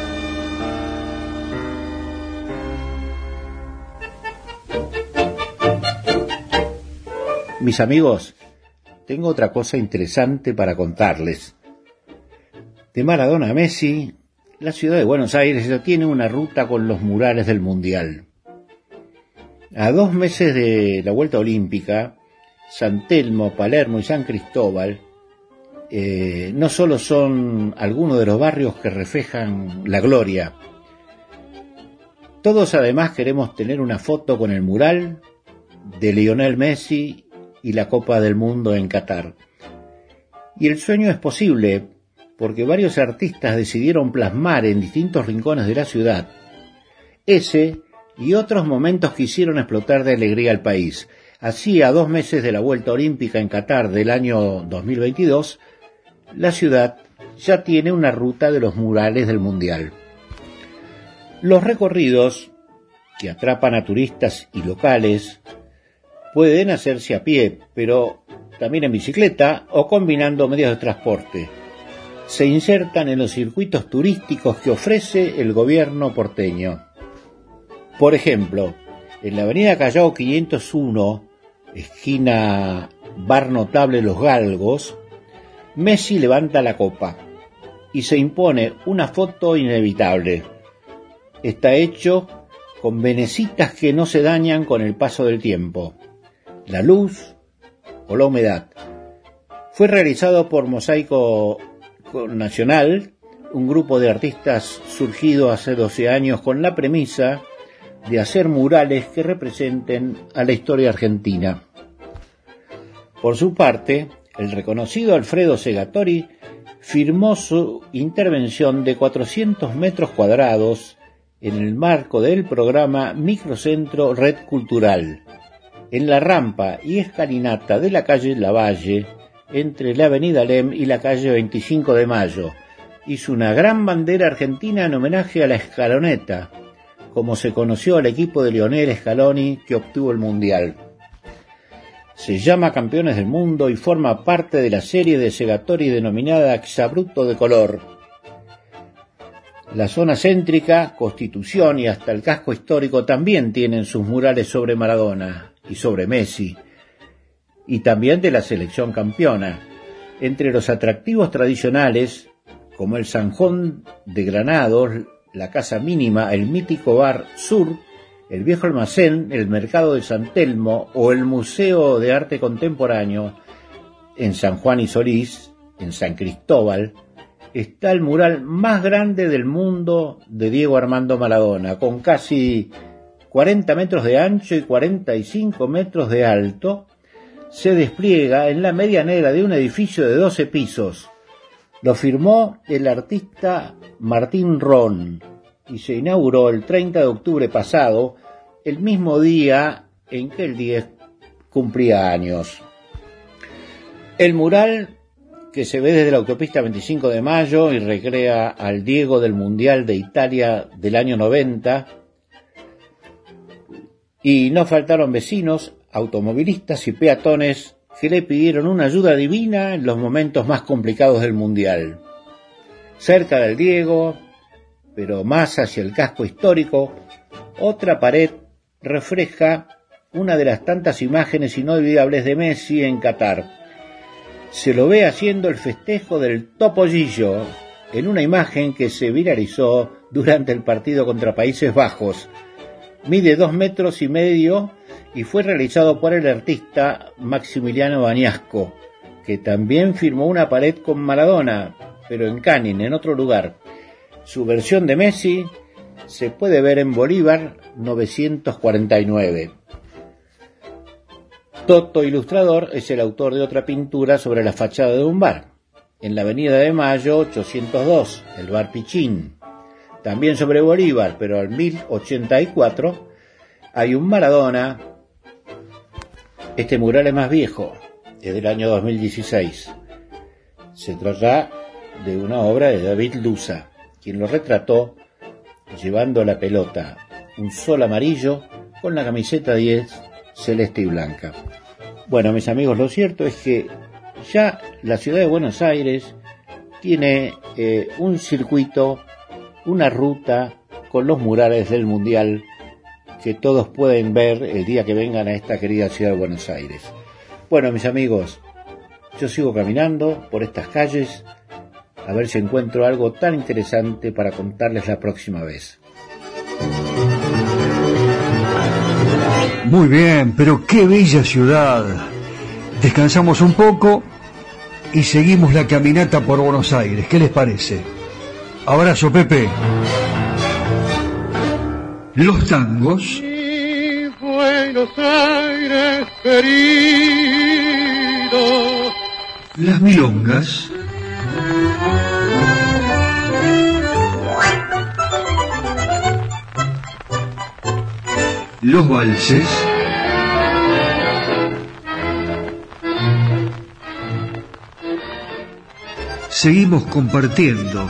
Mis amigos, tengo otra cosa interesante para contarles. De Maradona a Messi, la ciudad de Buenos Aires ya tiene una ruta con los murales del Mundial. A dos meses de la vuelta olímpica, San Telmo, Palermo y San Cristóbal eh, no solo son algunos de los barrios que reflejan la gloria, todos además queremos tener una foto con el mural de Lionel Messi y la Copa del Mundo en Qatar. Y el sueño es posible porque varios artistas decidieron plasmar en distintos rincones de la ciudad ese y otros momentos que hicieron explotar de alegría al país. Así, a dos meses de la vuelta olímpica en Qatar del año 2022, la ciudad ya tiene una ruta de los murales del Mundial. Los recorridos, que atrapan a turistas y locales, pueden hacerse a pie, pero también en bicicleta o combinando medios de transporte. Se insertan en los circuitos turísticos que ofrece el gobierno porteño. Por ejemplo, en la avenida Callao 501, esquina Bar Notable Los Galgos, Messi levanta la copa y se impone una foto inevitable. Está hecho con venecitas que no se dañan con el paso del tiempo la luz o la humedad. Fue realizado por Mosaico Nacional, un grupo de artistas surgido hace 12 años con la premisa de hacer murales que representen a la historia argentina. Por su parte, el reconocido Alfredo Segatori firmó su intervención de 400 metros cuadrados en el marco del programa Microcentro Red Cultural, en la rampa y escalinata de la calle Lavalle, entre la avenida Lem y la calle 25 de Mayo. Hizo una gran bandera argentina en homenaje a la escaloneta, como se conoció al equipo de Lionel Scaloni que obtuvo el Mundial. Se llama Campeones del Mundo y forma parte de la serie de Segatori denominada Exabruto de Color. La zona céntrica, Constitución y hasta el casco histórico también tienen sus murales sobre Maradona y sobre Messi, y también de la selección campeona. Entre los atractivos tradicionales, como el Sanjón de Granados, la Casa Mínima, el mítico Bar Sur, el Viejo Almacén, el Mercado de San Telmo o el Museo de Arte Contemporáneo, en San Juan y Solís, en San Cristóbal, está el mural más grande del mundo de Diego Armando Maradona, con casi 40 metros de ancho y 45 metros de alto, se despliega en la medianera de un edificio de 12 pisos. Lo firmó el artista Martín Ron y se inauguró el 30 de octubre pasado, el mismo día en que el 10 cumplía años. El mural que se ve desde la autopista 25 de Mayo y recrea al Diego del Mundial de Italia del año 90. Y no faltaron vecinos, automovilistas y peatones que le pidieron una ayuda divina en los momentos más complicados del Mundial. Cerca del Diego, pero más hacia el casco histórico, otra pared refleja una de las tantas imágenes inolvidables de Messi en Qatar se lo ve haciendo el festejo del topollillo en una imagen que se viralizó durante el partido contra Países Bajos. Mide dos metros y medio y fue realizado por el artista Maximiliano Bañasco, que también firmó una pared con Maradona, pero en Canin, en otro lugar. Su versión de Messi se puede ver en Bolívar 949. Toto Ilustrador es el autor de otra pintura sobre la fachada de un bar, en la Avenida de Mayo 802, el Bar Pichín. También sobre Bolívar, pero al 1084, hay un Maradona. Este mural es más viejo, es del año 2016. Se trata de una obra de David Luza, quien lo retrató llevando la pelota, un sol amarillo con la camiseta 10 celeste y blanca. Bueno, mis amigos, lo cierto es que ya la ciudad de Buenos Aires tiene eh, un circuito, una ruta con los murales del Mundial que todos pueden ver el día que vengan a esta querida ciudad de Buenos Aires. Bueno, mis amigos, yo sigo caminando por estas calles a ver si encuentro algo tan interesante para contarles la próxima vez. Muy bien, pero qué bella ciudad. Descansamos un poco y seguimos la caminata por Buenos Aires. ¿Qué les parece? Abrazo, Pepe. Los tangos. Buenos Aires querido. Las milongas. los valses, seguimos compartiendo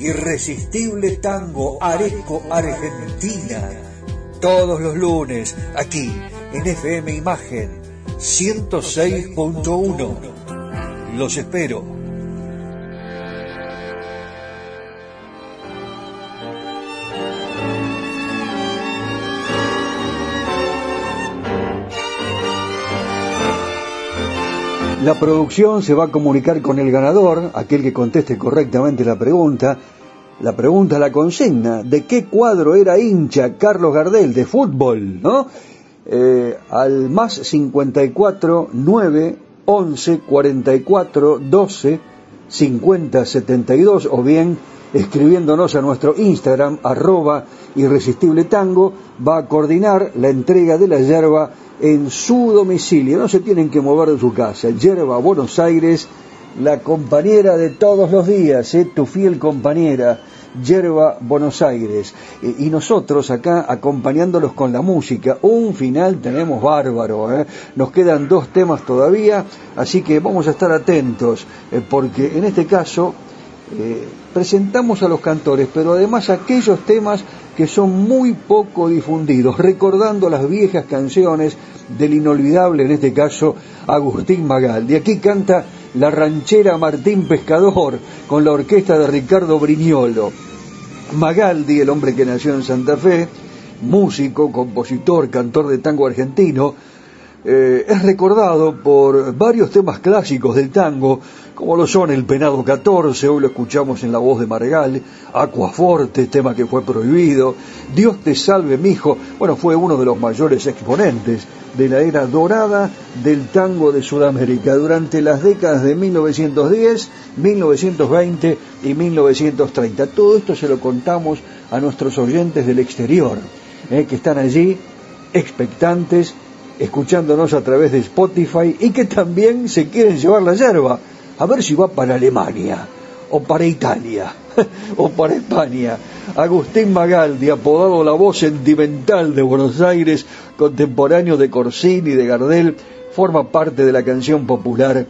Irresistible tango areco argentina. Todos los lunes aquí en FM Imagen 106.1. Los espero. La producción se va a comunicar con el ganador, aquel que conteste correctamente la pregunta. La pregunta, la consigna, ¿de qué cuadro era hincha Carlos Gardel de fútbol? ¿No? Eh, al más 54 9 11 44 12 50 72 o bien escribiéndonos a nuestro Instagram arroba irresistible tango va a coordinar la entrega de la yerba en su domicilio, no se tienen que mover de su casa. Yerba Buenos Aires, la compañera de todos los días, ¿eh? tu fiel compañera. Yerba Buenos Aires. Eh, y nosotros acá acompañándolos con la música. Un final tenemos bárbaro. ¿eh? Nos quedan dos temas todavía, así que vamos a estar atentos, porque en este caso presentamos a los cantores, pero además aquellos temas que son muy poco difundidos, recordando las viejas canciones del inolvidable, en este caso, Agustín Magaldi. Aquí canta la ranchera Martín Pescador con la orquesta de Ricardo Briñolo. Magaldi, el hombre que nació en Santa Fe, músico, compositor, cantor de tango argentino, eh, es recordado por varios temas clásicos del tango, como lo son El Penado 14, hoy lo escuchamos en la voz de Margal, Aquaforte, tema que fue prohibido, Dios te salve, mijo, bueno, fue uno de los mayores exponentes de la era dorada del tango de Sudamérica durante las décadas de 1910, 1920 y 1930. Todo esto se lo contamos a nuestros oyentes del exterior, eh, que están allí expectantes escuchándonos a través de Spotify y que también se quieren llevar la yerba, a ver si va para Alemania, o para Italia, [LAUGHS] o para España. Agustín Magaldi, apodado la voz sentimental de Buenos Aires, contemporáneo de Corsini y de Gardel, forma parte de la canción popular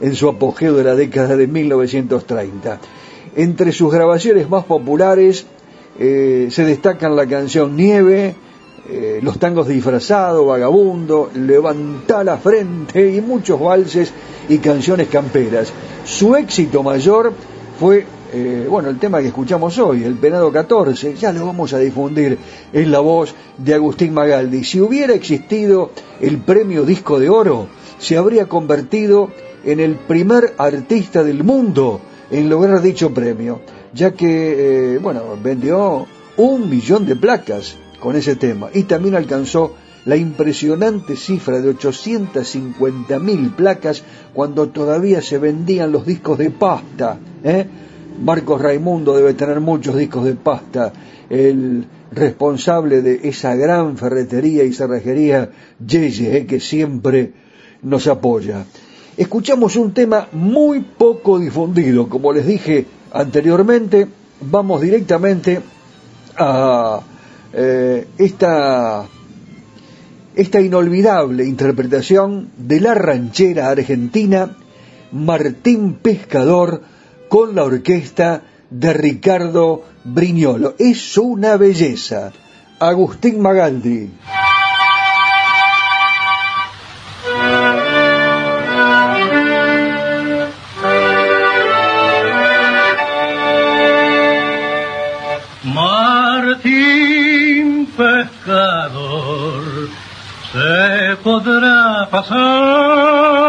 en su apogeo de la década de 1930. Entre sus grabaciones más populares eh, se destacan la canción Nieve, eh, los tangos disfrazados, Vagabundo, Levanta la frente y muchos valses y canciones camperas. Su éxito mayor fue, eh, bueno, el tema que escuchamos hoy, El Penado 14, ya lo vamos a difundir en la voz de Agustín Magaldi. Si hubiera existido el premio Disco de Oro, se habría convertido en el primer artista del mundo en lograr dicho premio, ya que, eh, bueno, vendió un millón de placas con ese tema y también alcanzó la impresionante cifra de 850.000 placas cuando todavía se vendían los discos de pasta. ¿eh? Marcos Raimundo debe tener muchos discos de pasta, el responsable de esa gran ferretería y cerrajería Yeye, ¿eh? que siempre nos apoya. Escuchamos un tema muy poco difundido, como les dije anteriormente, vamos directamente a eh, esta, esta inolvidable interpretación de la ranchera argentina Martín Pescador con la orquesta de Ricardo Briñolo. Es una belleza. Agustín Magaldi. Podrá pasar.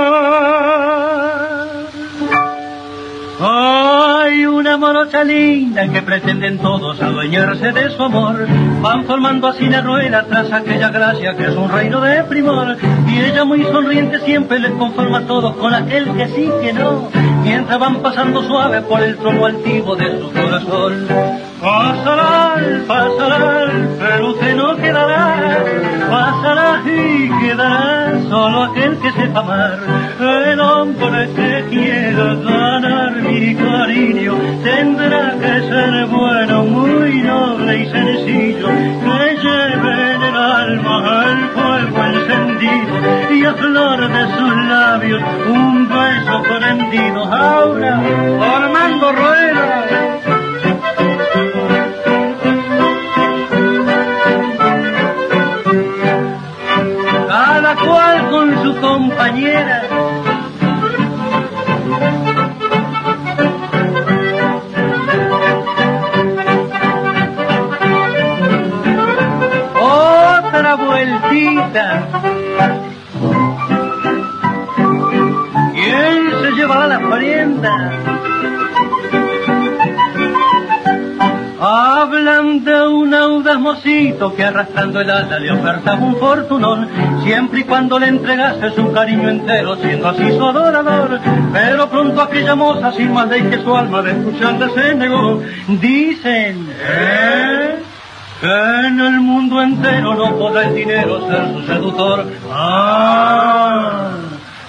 Hay una morocha linda que pretenden todos adueñarse de su amor. Van formando así la rueda tras aquella gracia que es un reino de primor. Y ella muy sonriente siempre les conforma a todos con aquel que sí que no. Mientras van pasando suave por el trono altivo de su corazón. Pasará, pasará, pero usted no quedará. Pasará y quedará solo aquel que sepa amar. El hombre que quiera ganar mi cariño tendrá que ser bueno, muy noble y sencillo. Que lleve en el alma el fuego encendido y a flor de sus labios un beso prendido. Ahora, Armando Rueda. Compañera. Otra vueltita. ¿Quién se lleva la prenda? Hablan de un audaz mocito que arrastrando el ala le ofertaba un fortunón, siempre y cuando le entregase su cariño entero, siendo así su adorador. Pero pronto aquella moza, sin más ley que su alma de escucharle se negó. Dicen, ¿eh? que en el mundo entero no podrá el dinero ser su seductor. Ah,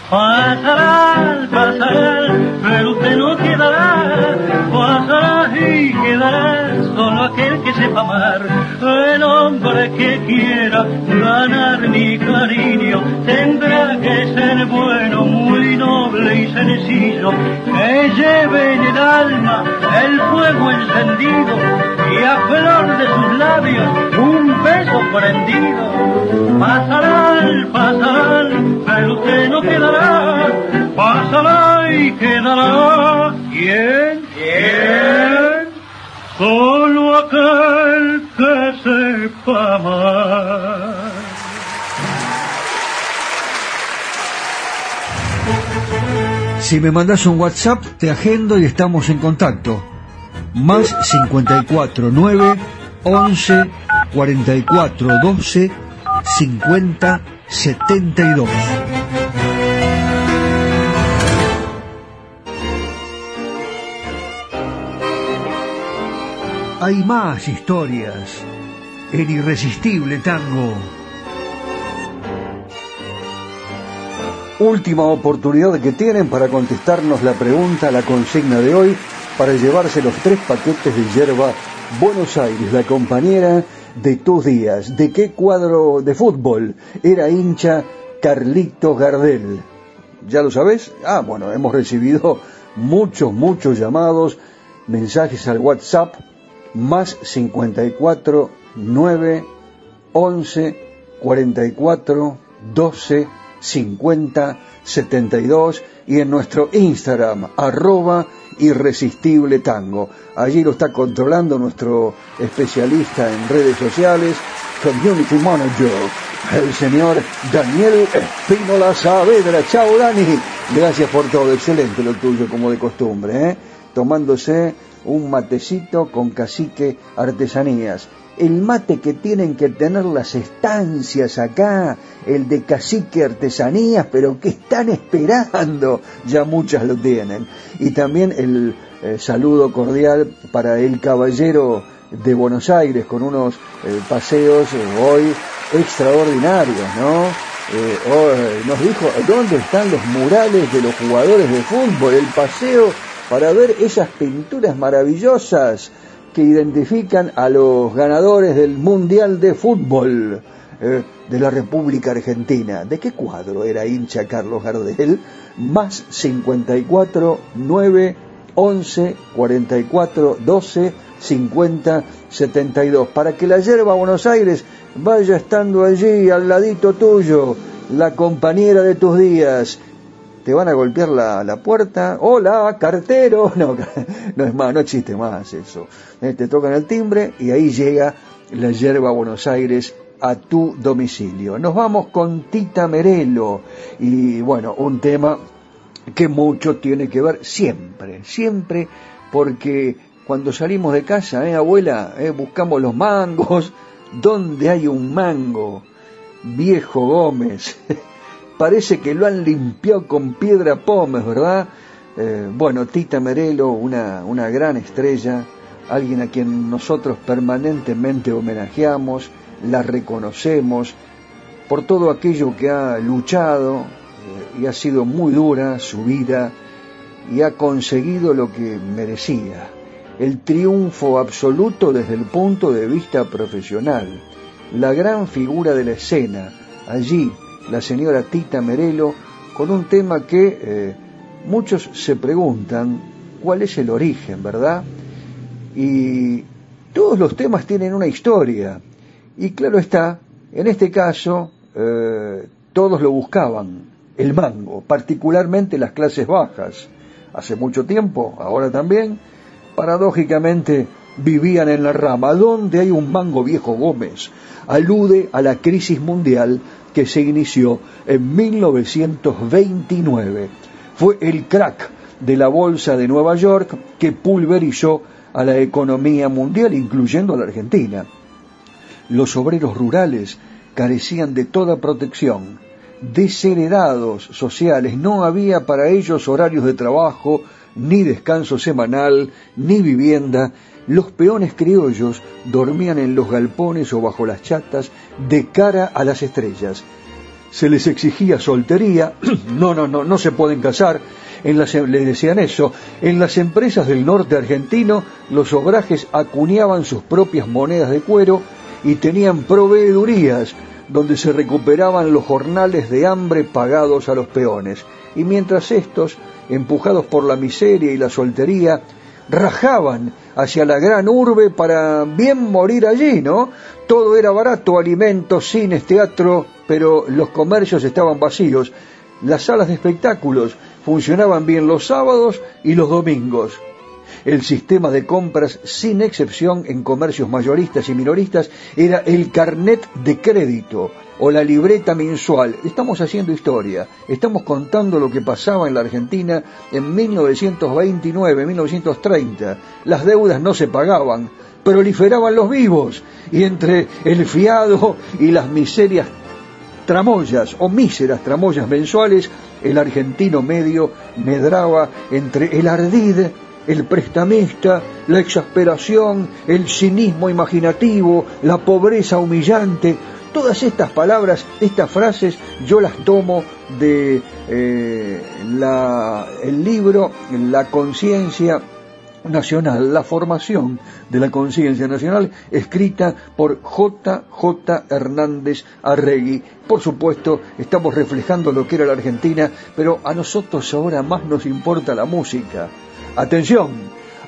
pasará, pasará, pero usted no quedará, pasará y quedará aquel que sepa amar, el hombre que quiera ganar mi cariño, tendrá que ser bueno, muy noble y sencillo, que lleve en el alma el fuego encendido y a flor de sus labios un beso prendido. Pasarán, pasarán, pero usted no quedará, pasará y quedará. ¿Quién? ¿Quién? Solo aquel que sepa amar. Si me mandas un WhatsApp, te agendo y estamos en contacto. Más 54 9 11 44 12 50 72. Hay más historias en Irresistible Tango. Última oportunidad que tienen para contestarnos la pregunta, la consigna de hoy, para llevarse los tres paquetes de hierba Buenos Aires, la compañera de tus días. ¿De qué cuadro de fútbol era hincha Carlitos Gardel? ¿Ya lo sabes? Ah, bueno, hemos recibido muchos, muchos llamados, mensajes al WhatsApp, más 54 9 11 44 12 50 72 y en nuestro Instagram, arroba irresistible tango. Allí lo está controlando nuestro especialista en redes sociales, Community Manager, el señor Daniel Espínola Saavedra. Chao Dani, gracias por todo, excelente lo tuyo como de costumbre, ¿eh? tomándose un matecito con cacique artesanías el mate que tienen que tener las estancias acá, el de cacique artesanías, pero que están esperando, ya muchas lo tienen. Y también el eh, saludo cordial para el caballero de Buenos Aires con unos eh, paseos eh, hoy extraordinarios, ¿no? Oh, nos dijo, ¿dónde están los murales de los jugadores de fútbol? El paseo para ver esas pinturas maravillosas que identifican a los ganadores del Mundial de Fútbol eh, de la República Argentina. ¿De qué cuadro era hincha Carlos Gardel? Más 54 9 11 44 12 50 72. Para que la yerba Buenos Aires vaya estando allí al ladito tuyo, la compañera de tus días, te van a golpear la, puerta, hola, cartero, [LAUGHS] no, no es más, no existe más eso. Eh, te tocan el timbre y ahí llega la yerba Buenos Aires a tu domicilio. Nos vamos con Tita Merelo y bueno, un tema que mucho tiene que ver siempre, siempre, porque cuando salimos de casa, eh, abuela, eh, buscamos los mangos, ¿dónde hay un mango? Viejo Gómez. [LAUGHS] parece que lo han limpiado con piedra pómez, ¿verdad? Eh, bueno, Tita Merelo, una, una gran estrella, alguien a quien nosotros permanentemente homenajeamos, la reconocemos por todo aquello que ha luchado eh, y ha sido muy dura su vida y ha conseguido lo que merecía, el triunfo absoluto desde el punto de vista profesional, la gran figura de la escena, allí la señora Tita Merelo con un tema que eh, muchos se preguntan cuál es el origen, ¿verdad? Y todos los temas tienen una historia. Y claro está, en este caso, eh, todos lo buscaban, el mango, particularmente las clases bajas. Hace mucho tiempo, ahora también, paradójicamente vivían en la rama. donde hay un mango viejo Gómez? Alude a la crisis mundial que se inició en 1929. Fue el crack de la Bolsa de Nueva York que pulverizó a la economía mundial, incluyendo a la Argentina. Los obreros rurales carecían de toda protección, desheredados sociales, no había para ellos horarios de trabajo, ni descanso semanal, ni vivienda, los peones criollos dormían en los galpones o bajo las chatas de cara a las estrellas. Se les exigía soltería, [CLEARS THROAT] no, no, no, no se pueden casar, En las, le decían eso. En las empresas del norte argentino, los obrajes acuñaban sus propias monedas de cuero y tenían proveedurías donde se recuperaban los jornales de hambre pagados a los peones. Y mientras estos, empujados por la miseria y la soltería, rajaban hacia la gran urbe para bien morir allí, ¿no? Todo era barato, alimentos, cines, teatro, pero los comercios estaban vacíos. Las salas de espectáculos funcionaban bien los sábados y los domingos. El sistema de compras, sin excepción en comercios mayoristas y minoristas, era el carnet de crédito o la libreta mensual. Estamos haciendo historia, estamos contando lo que pasaba en la Argentina en 1929, 1930. Las deudas no se pagaban, proliferaban los vivos y entre el fiado y las miserias tramoyas o míseras tramoyas mensuales, el argentino medio medraba entre el ardid, el prestamista, la exasperación, el cinismo imaginativo, la pobreza humillante. Todas estas palabras, estas frases, yo las tomo de eh, la, el libro La conciencia nacional, la formación de la conciencia nacional, escrita por J. J. Hernández Arregui. Por supuesto, estamos reflejando lo que era la Argentina, pero a nosotros ahora más nos importa la música. Atención,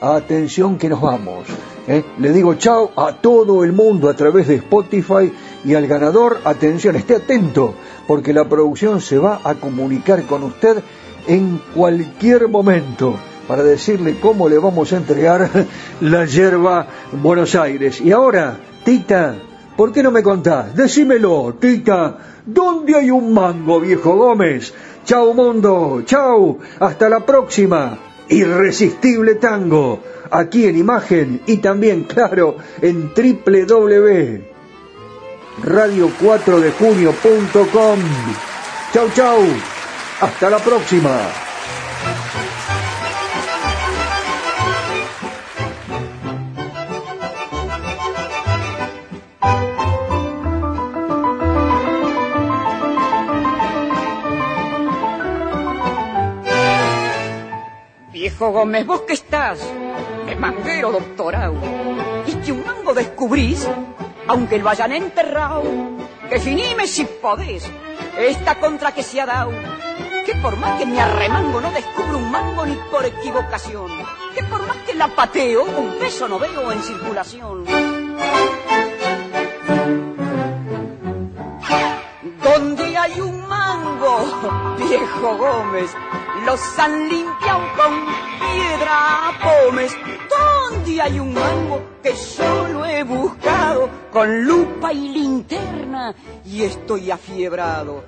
atención que nos vamos. ¿eh? Le digo chao a todo el mundo a través de Spotify y al ganador, atención, esté atento, porque la producción se va a comunicar con usted en cualquier momento para decirle cómo le vamos a entregar [LAUGHS] la yerba Buenos Aires. Y ahora, Tita, ¿por qué no me contás? Decímelo, Tita, ¿dónde hay un mango, viejo Gómez? Chao mundo, chao, hasta la próxima. Irresistible Tango, aquí en imagen y también, claro, en www.radio4dejunio.com. Chau, chau, hasta la próxima. Viejo Gómez, vos que estás, de manguero doctorado, y que un mango descubrís, aunque lo hayan enterrado, que finime si podés, esta contra que se ha dado, que por más que me arremango no descubro un mango ni por equivocación, que por más que la pateo, un peso no veo en circulación. Hay un mango, [LAUGHS] viejo Gómez? Los han limpiado con piedra pomes. ¿Dónde hay un mango que yo lo he buscado con lupa y linterna y estoy afiebrado?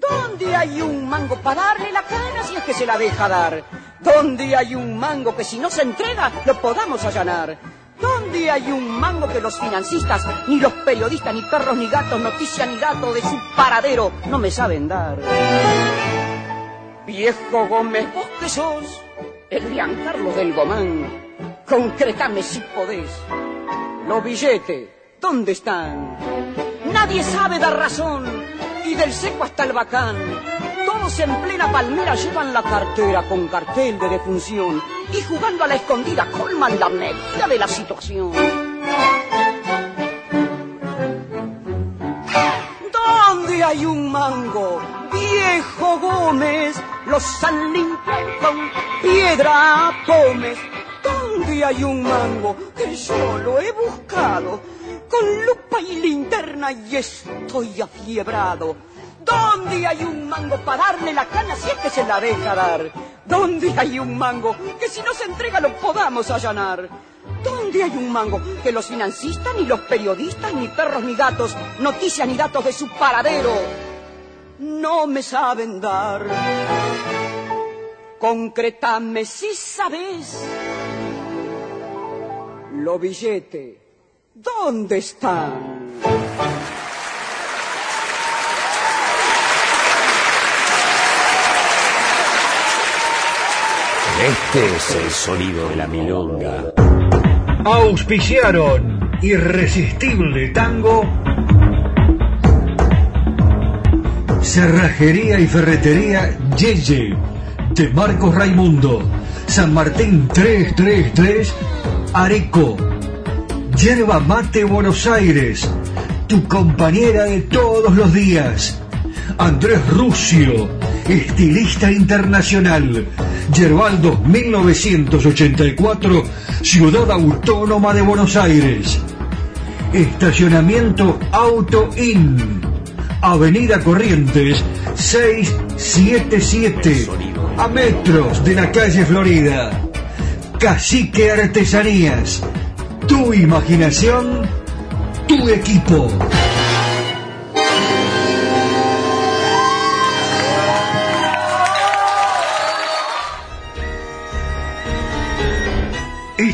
¿Dónde hay un mango para darle la cana si es que se la deja dar? ¿Dónde hay un mango que si no se entrega lo podamos allanar? ¿Dónde hay un mango que los financistas, ni los periodistas, ni perros, ni gatos, noticia ni dato de su paradero no me saben dar? Viejo Gómez, vos que sos el Carlos del Gomán, concretame si podés. Los billetes, ¿dónde están? Nadie sabe dar razón, y del seco hasta el bacán. En plena palmera llevan la cartera con cartel de defunción y jugando a la escondida colman la amnesia de la situación. ¿Dónde hay un mango? Viejo Gómez, los han limpiado con piedra pomes. ¿Dónde hay un mango que yo lo he buscado? Con lupa y linterna y estoy afiebrado. ¿Dónde hay un mango para darle la cana si es que se la deja dar? ¿Dónde hay un mango que si no se entrega lo podamos allanar? ¿Dónde hay un mango que los financistas, ni los periodistas, ni perros, ni gatos, noticias ni datos de su paradero no me saben dar? Concretame si sabes. Lo billete, ¿dónde están? Este es el sonido de la milonga. Auspiciaron Irresistible Tango, Cerrajería y Ferretería Yeye de Marcos Raimundo. San Martín 333, Areco. Yerba Mate Buenos Aires, tu compañera de todos los días. Andrés Rucio, estilista internacional. Yerbaldo 1984, Ciudad Autónoma de Buenos Aires. Estacionamiento Auto In. Avenida Corrientes 677. A metros de la calle Florida. Cacique Artesanías. Tu imaginación, tu equipo.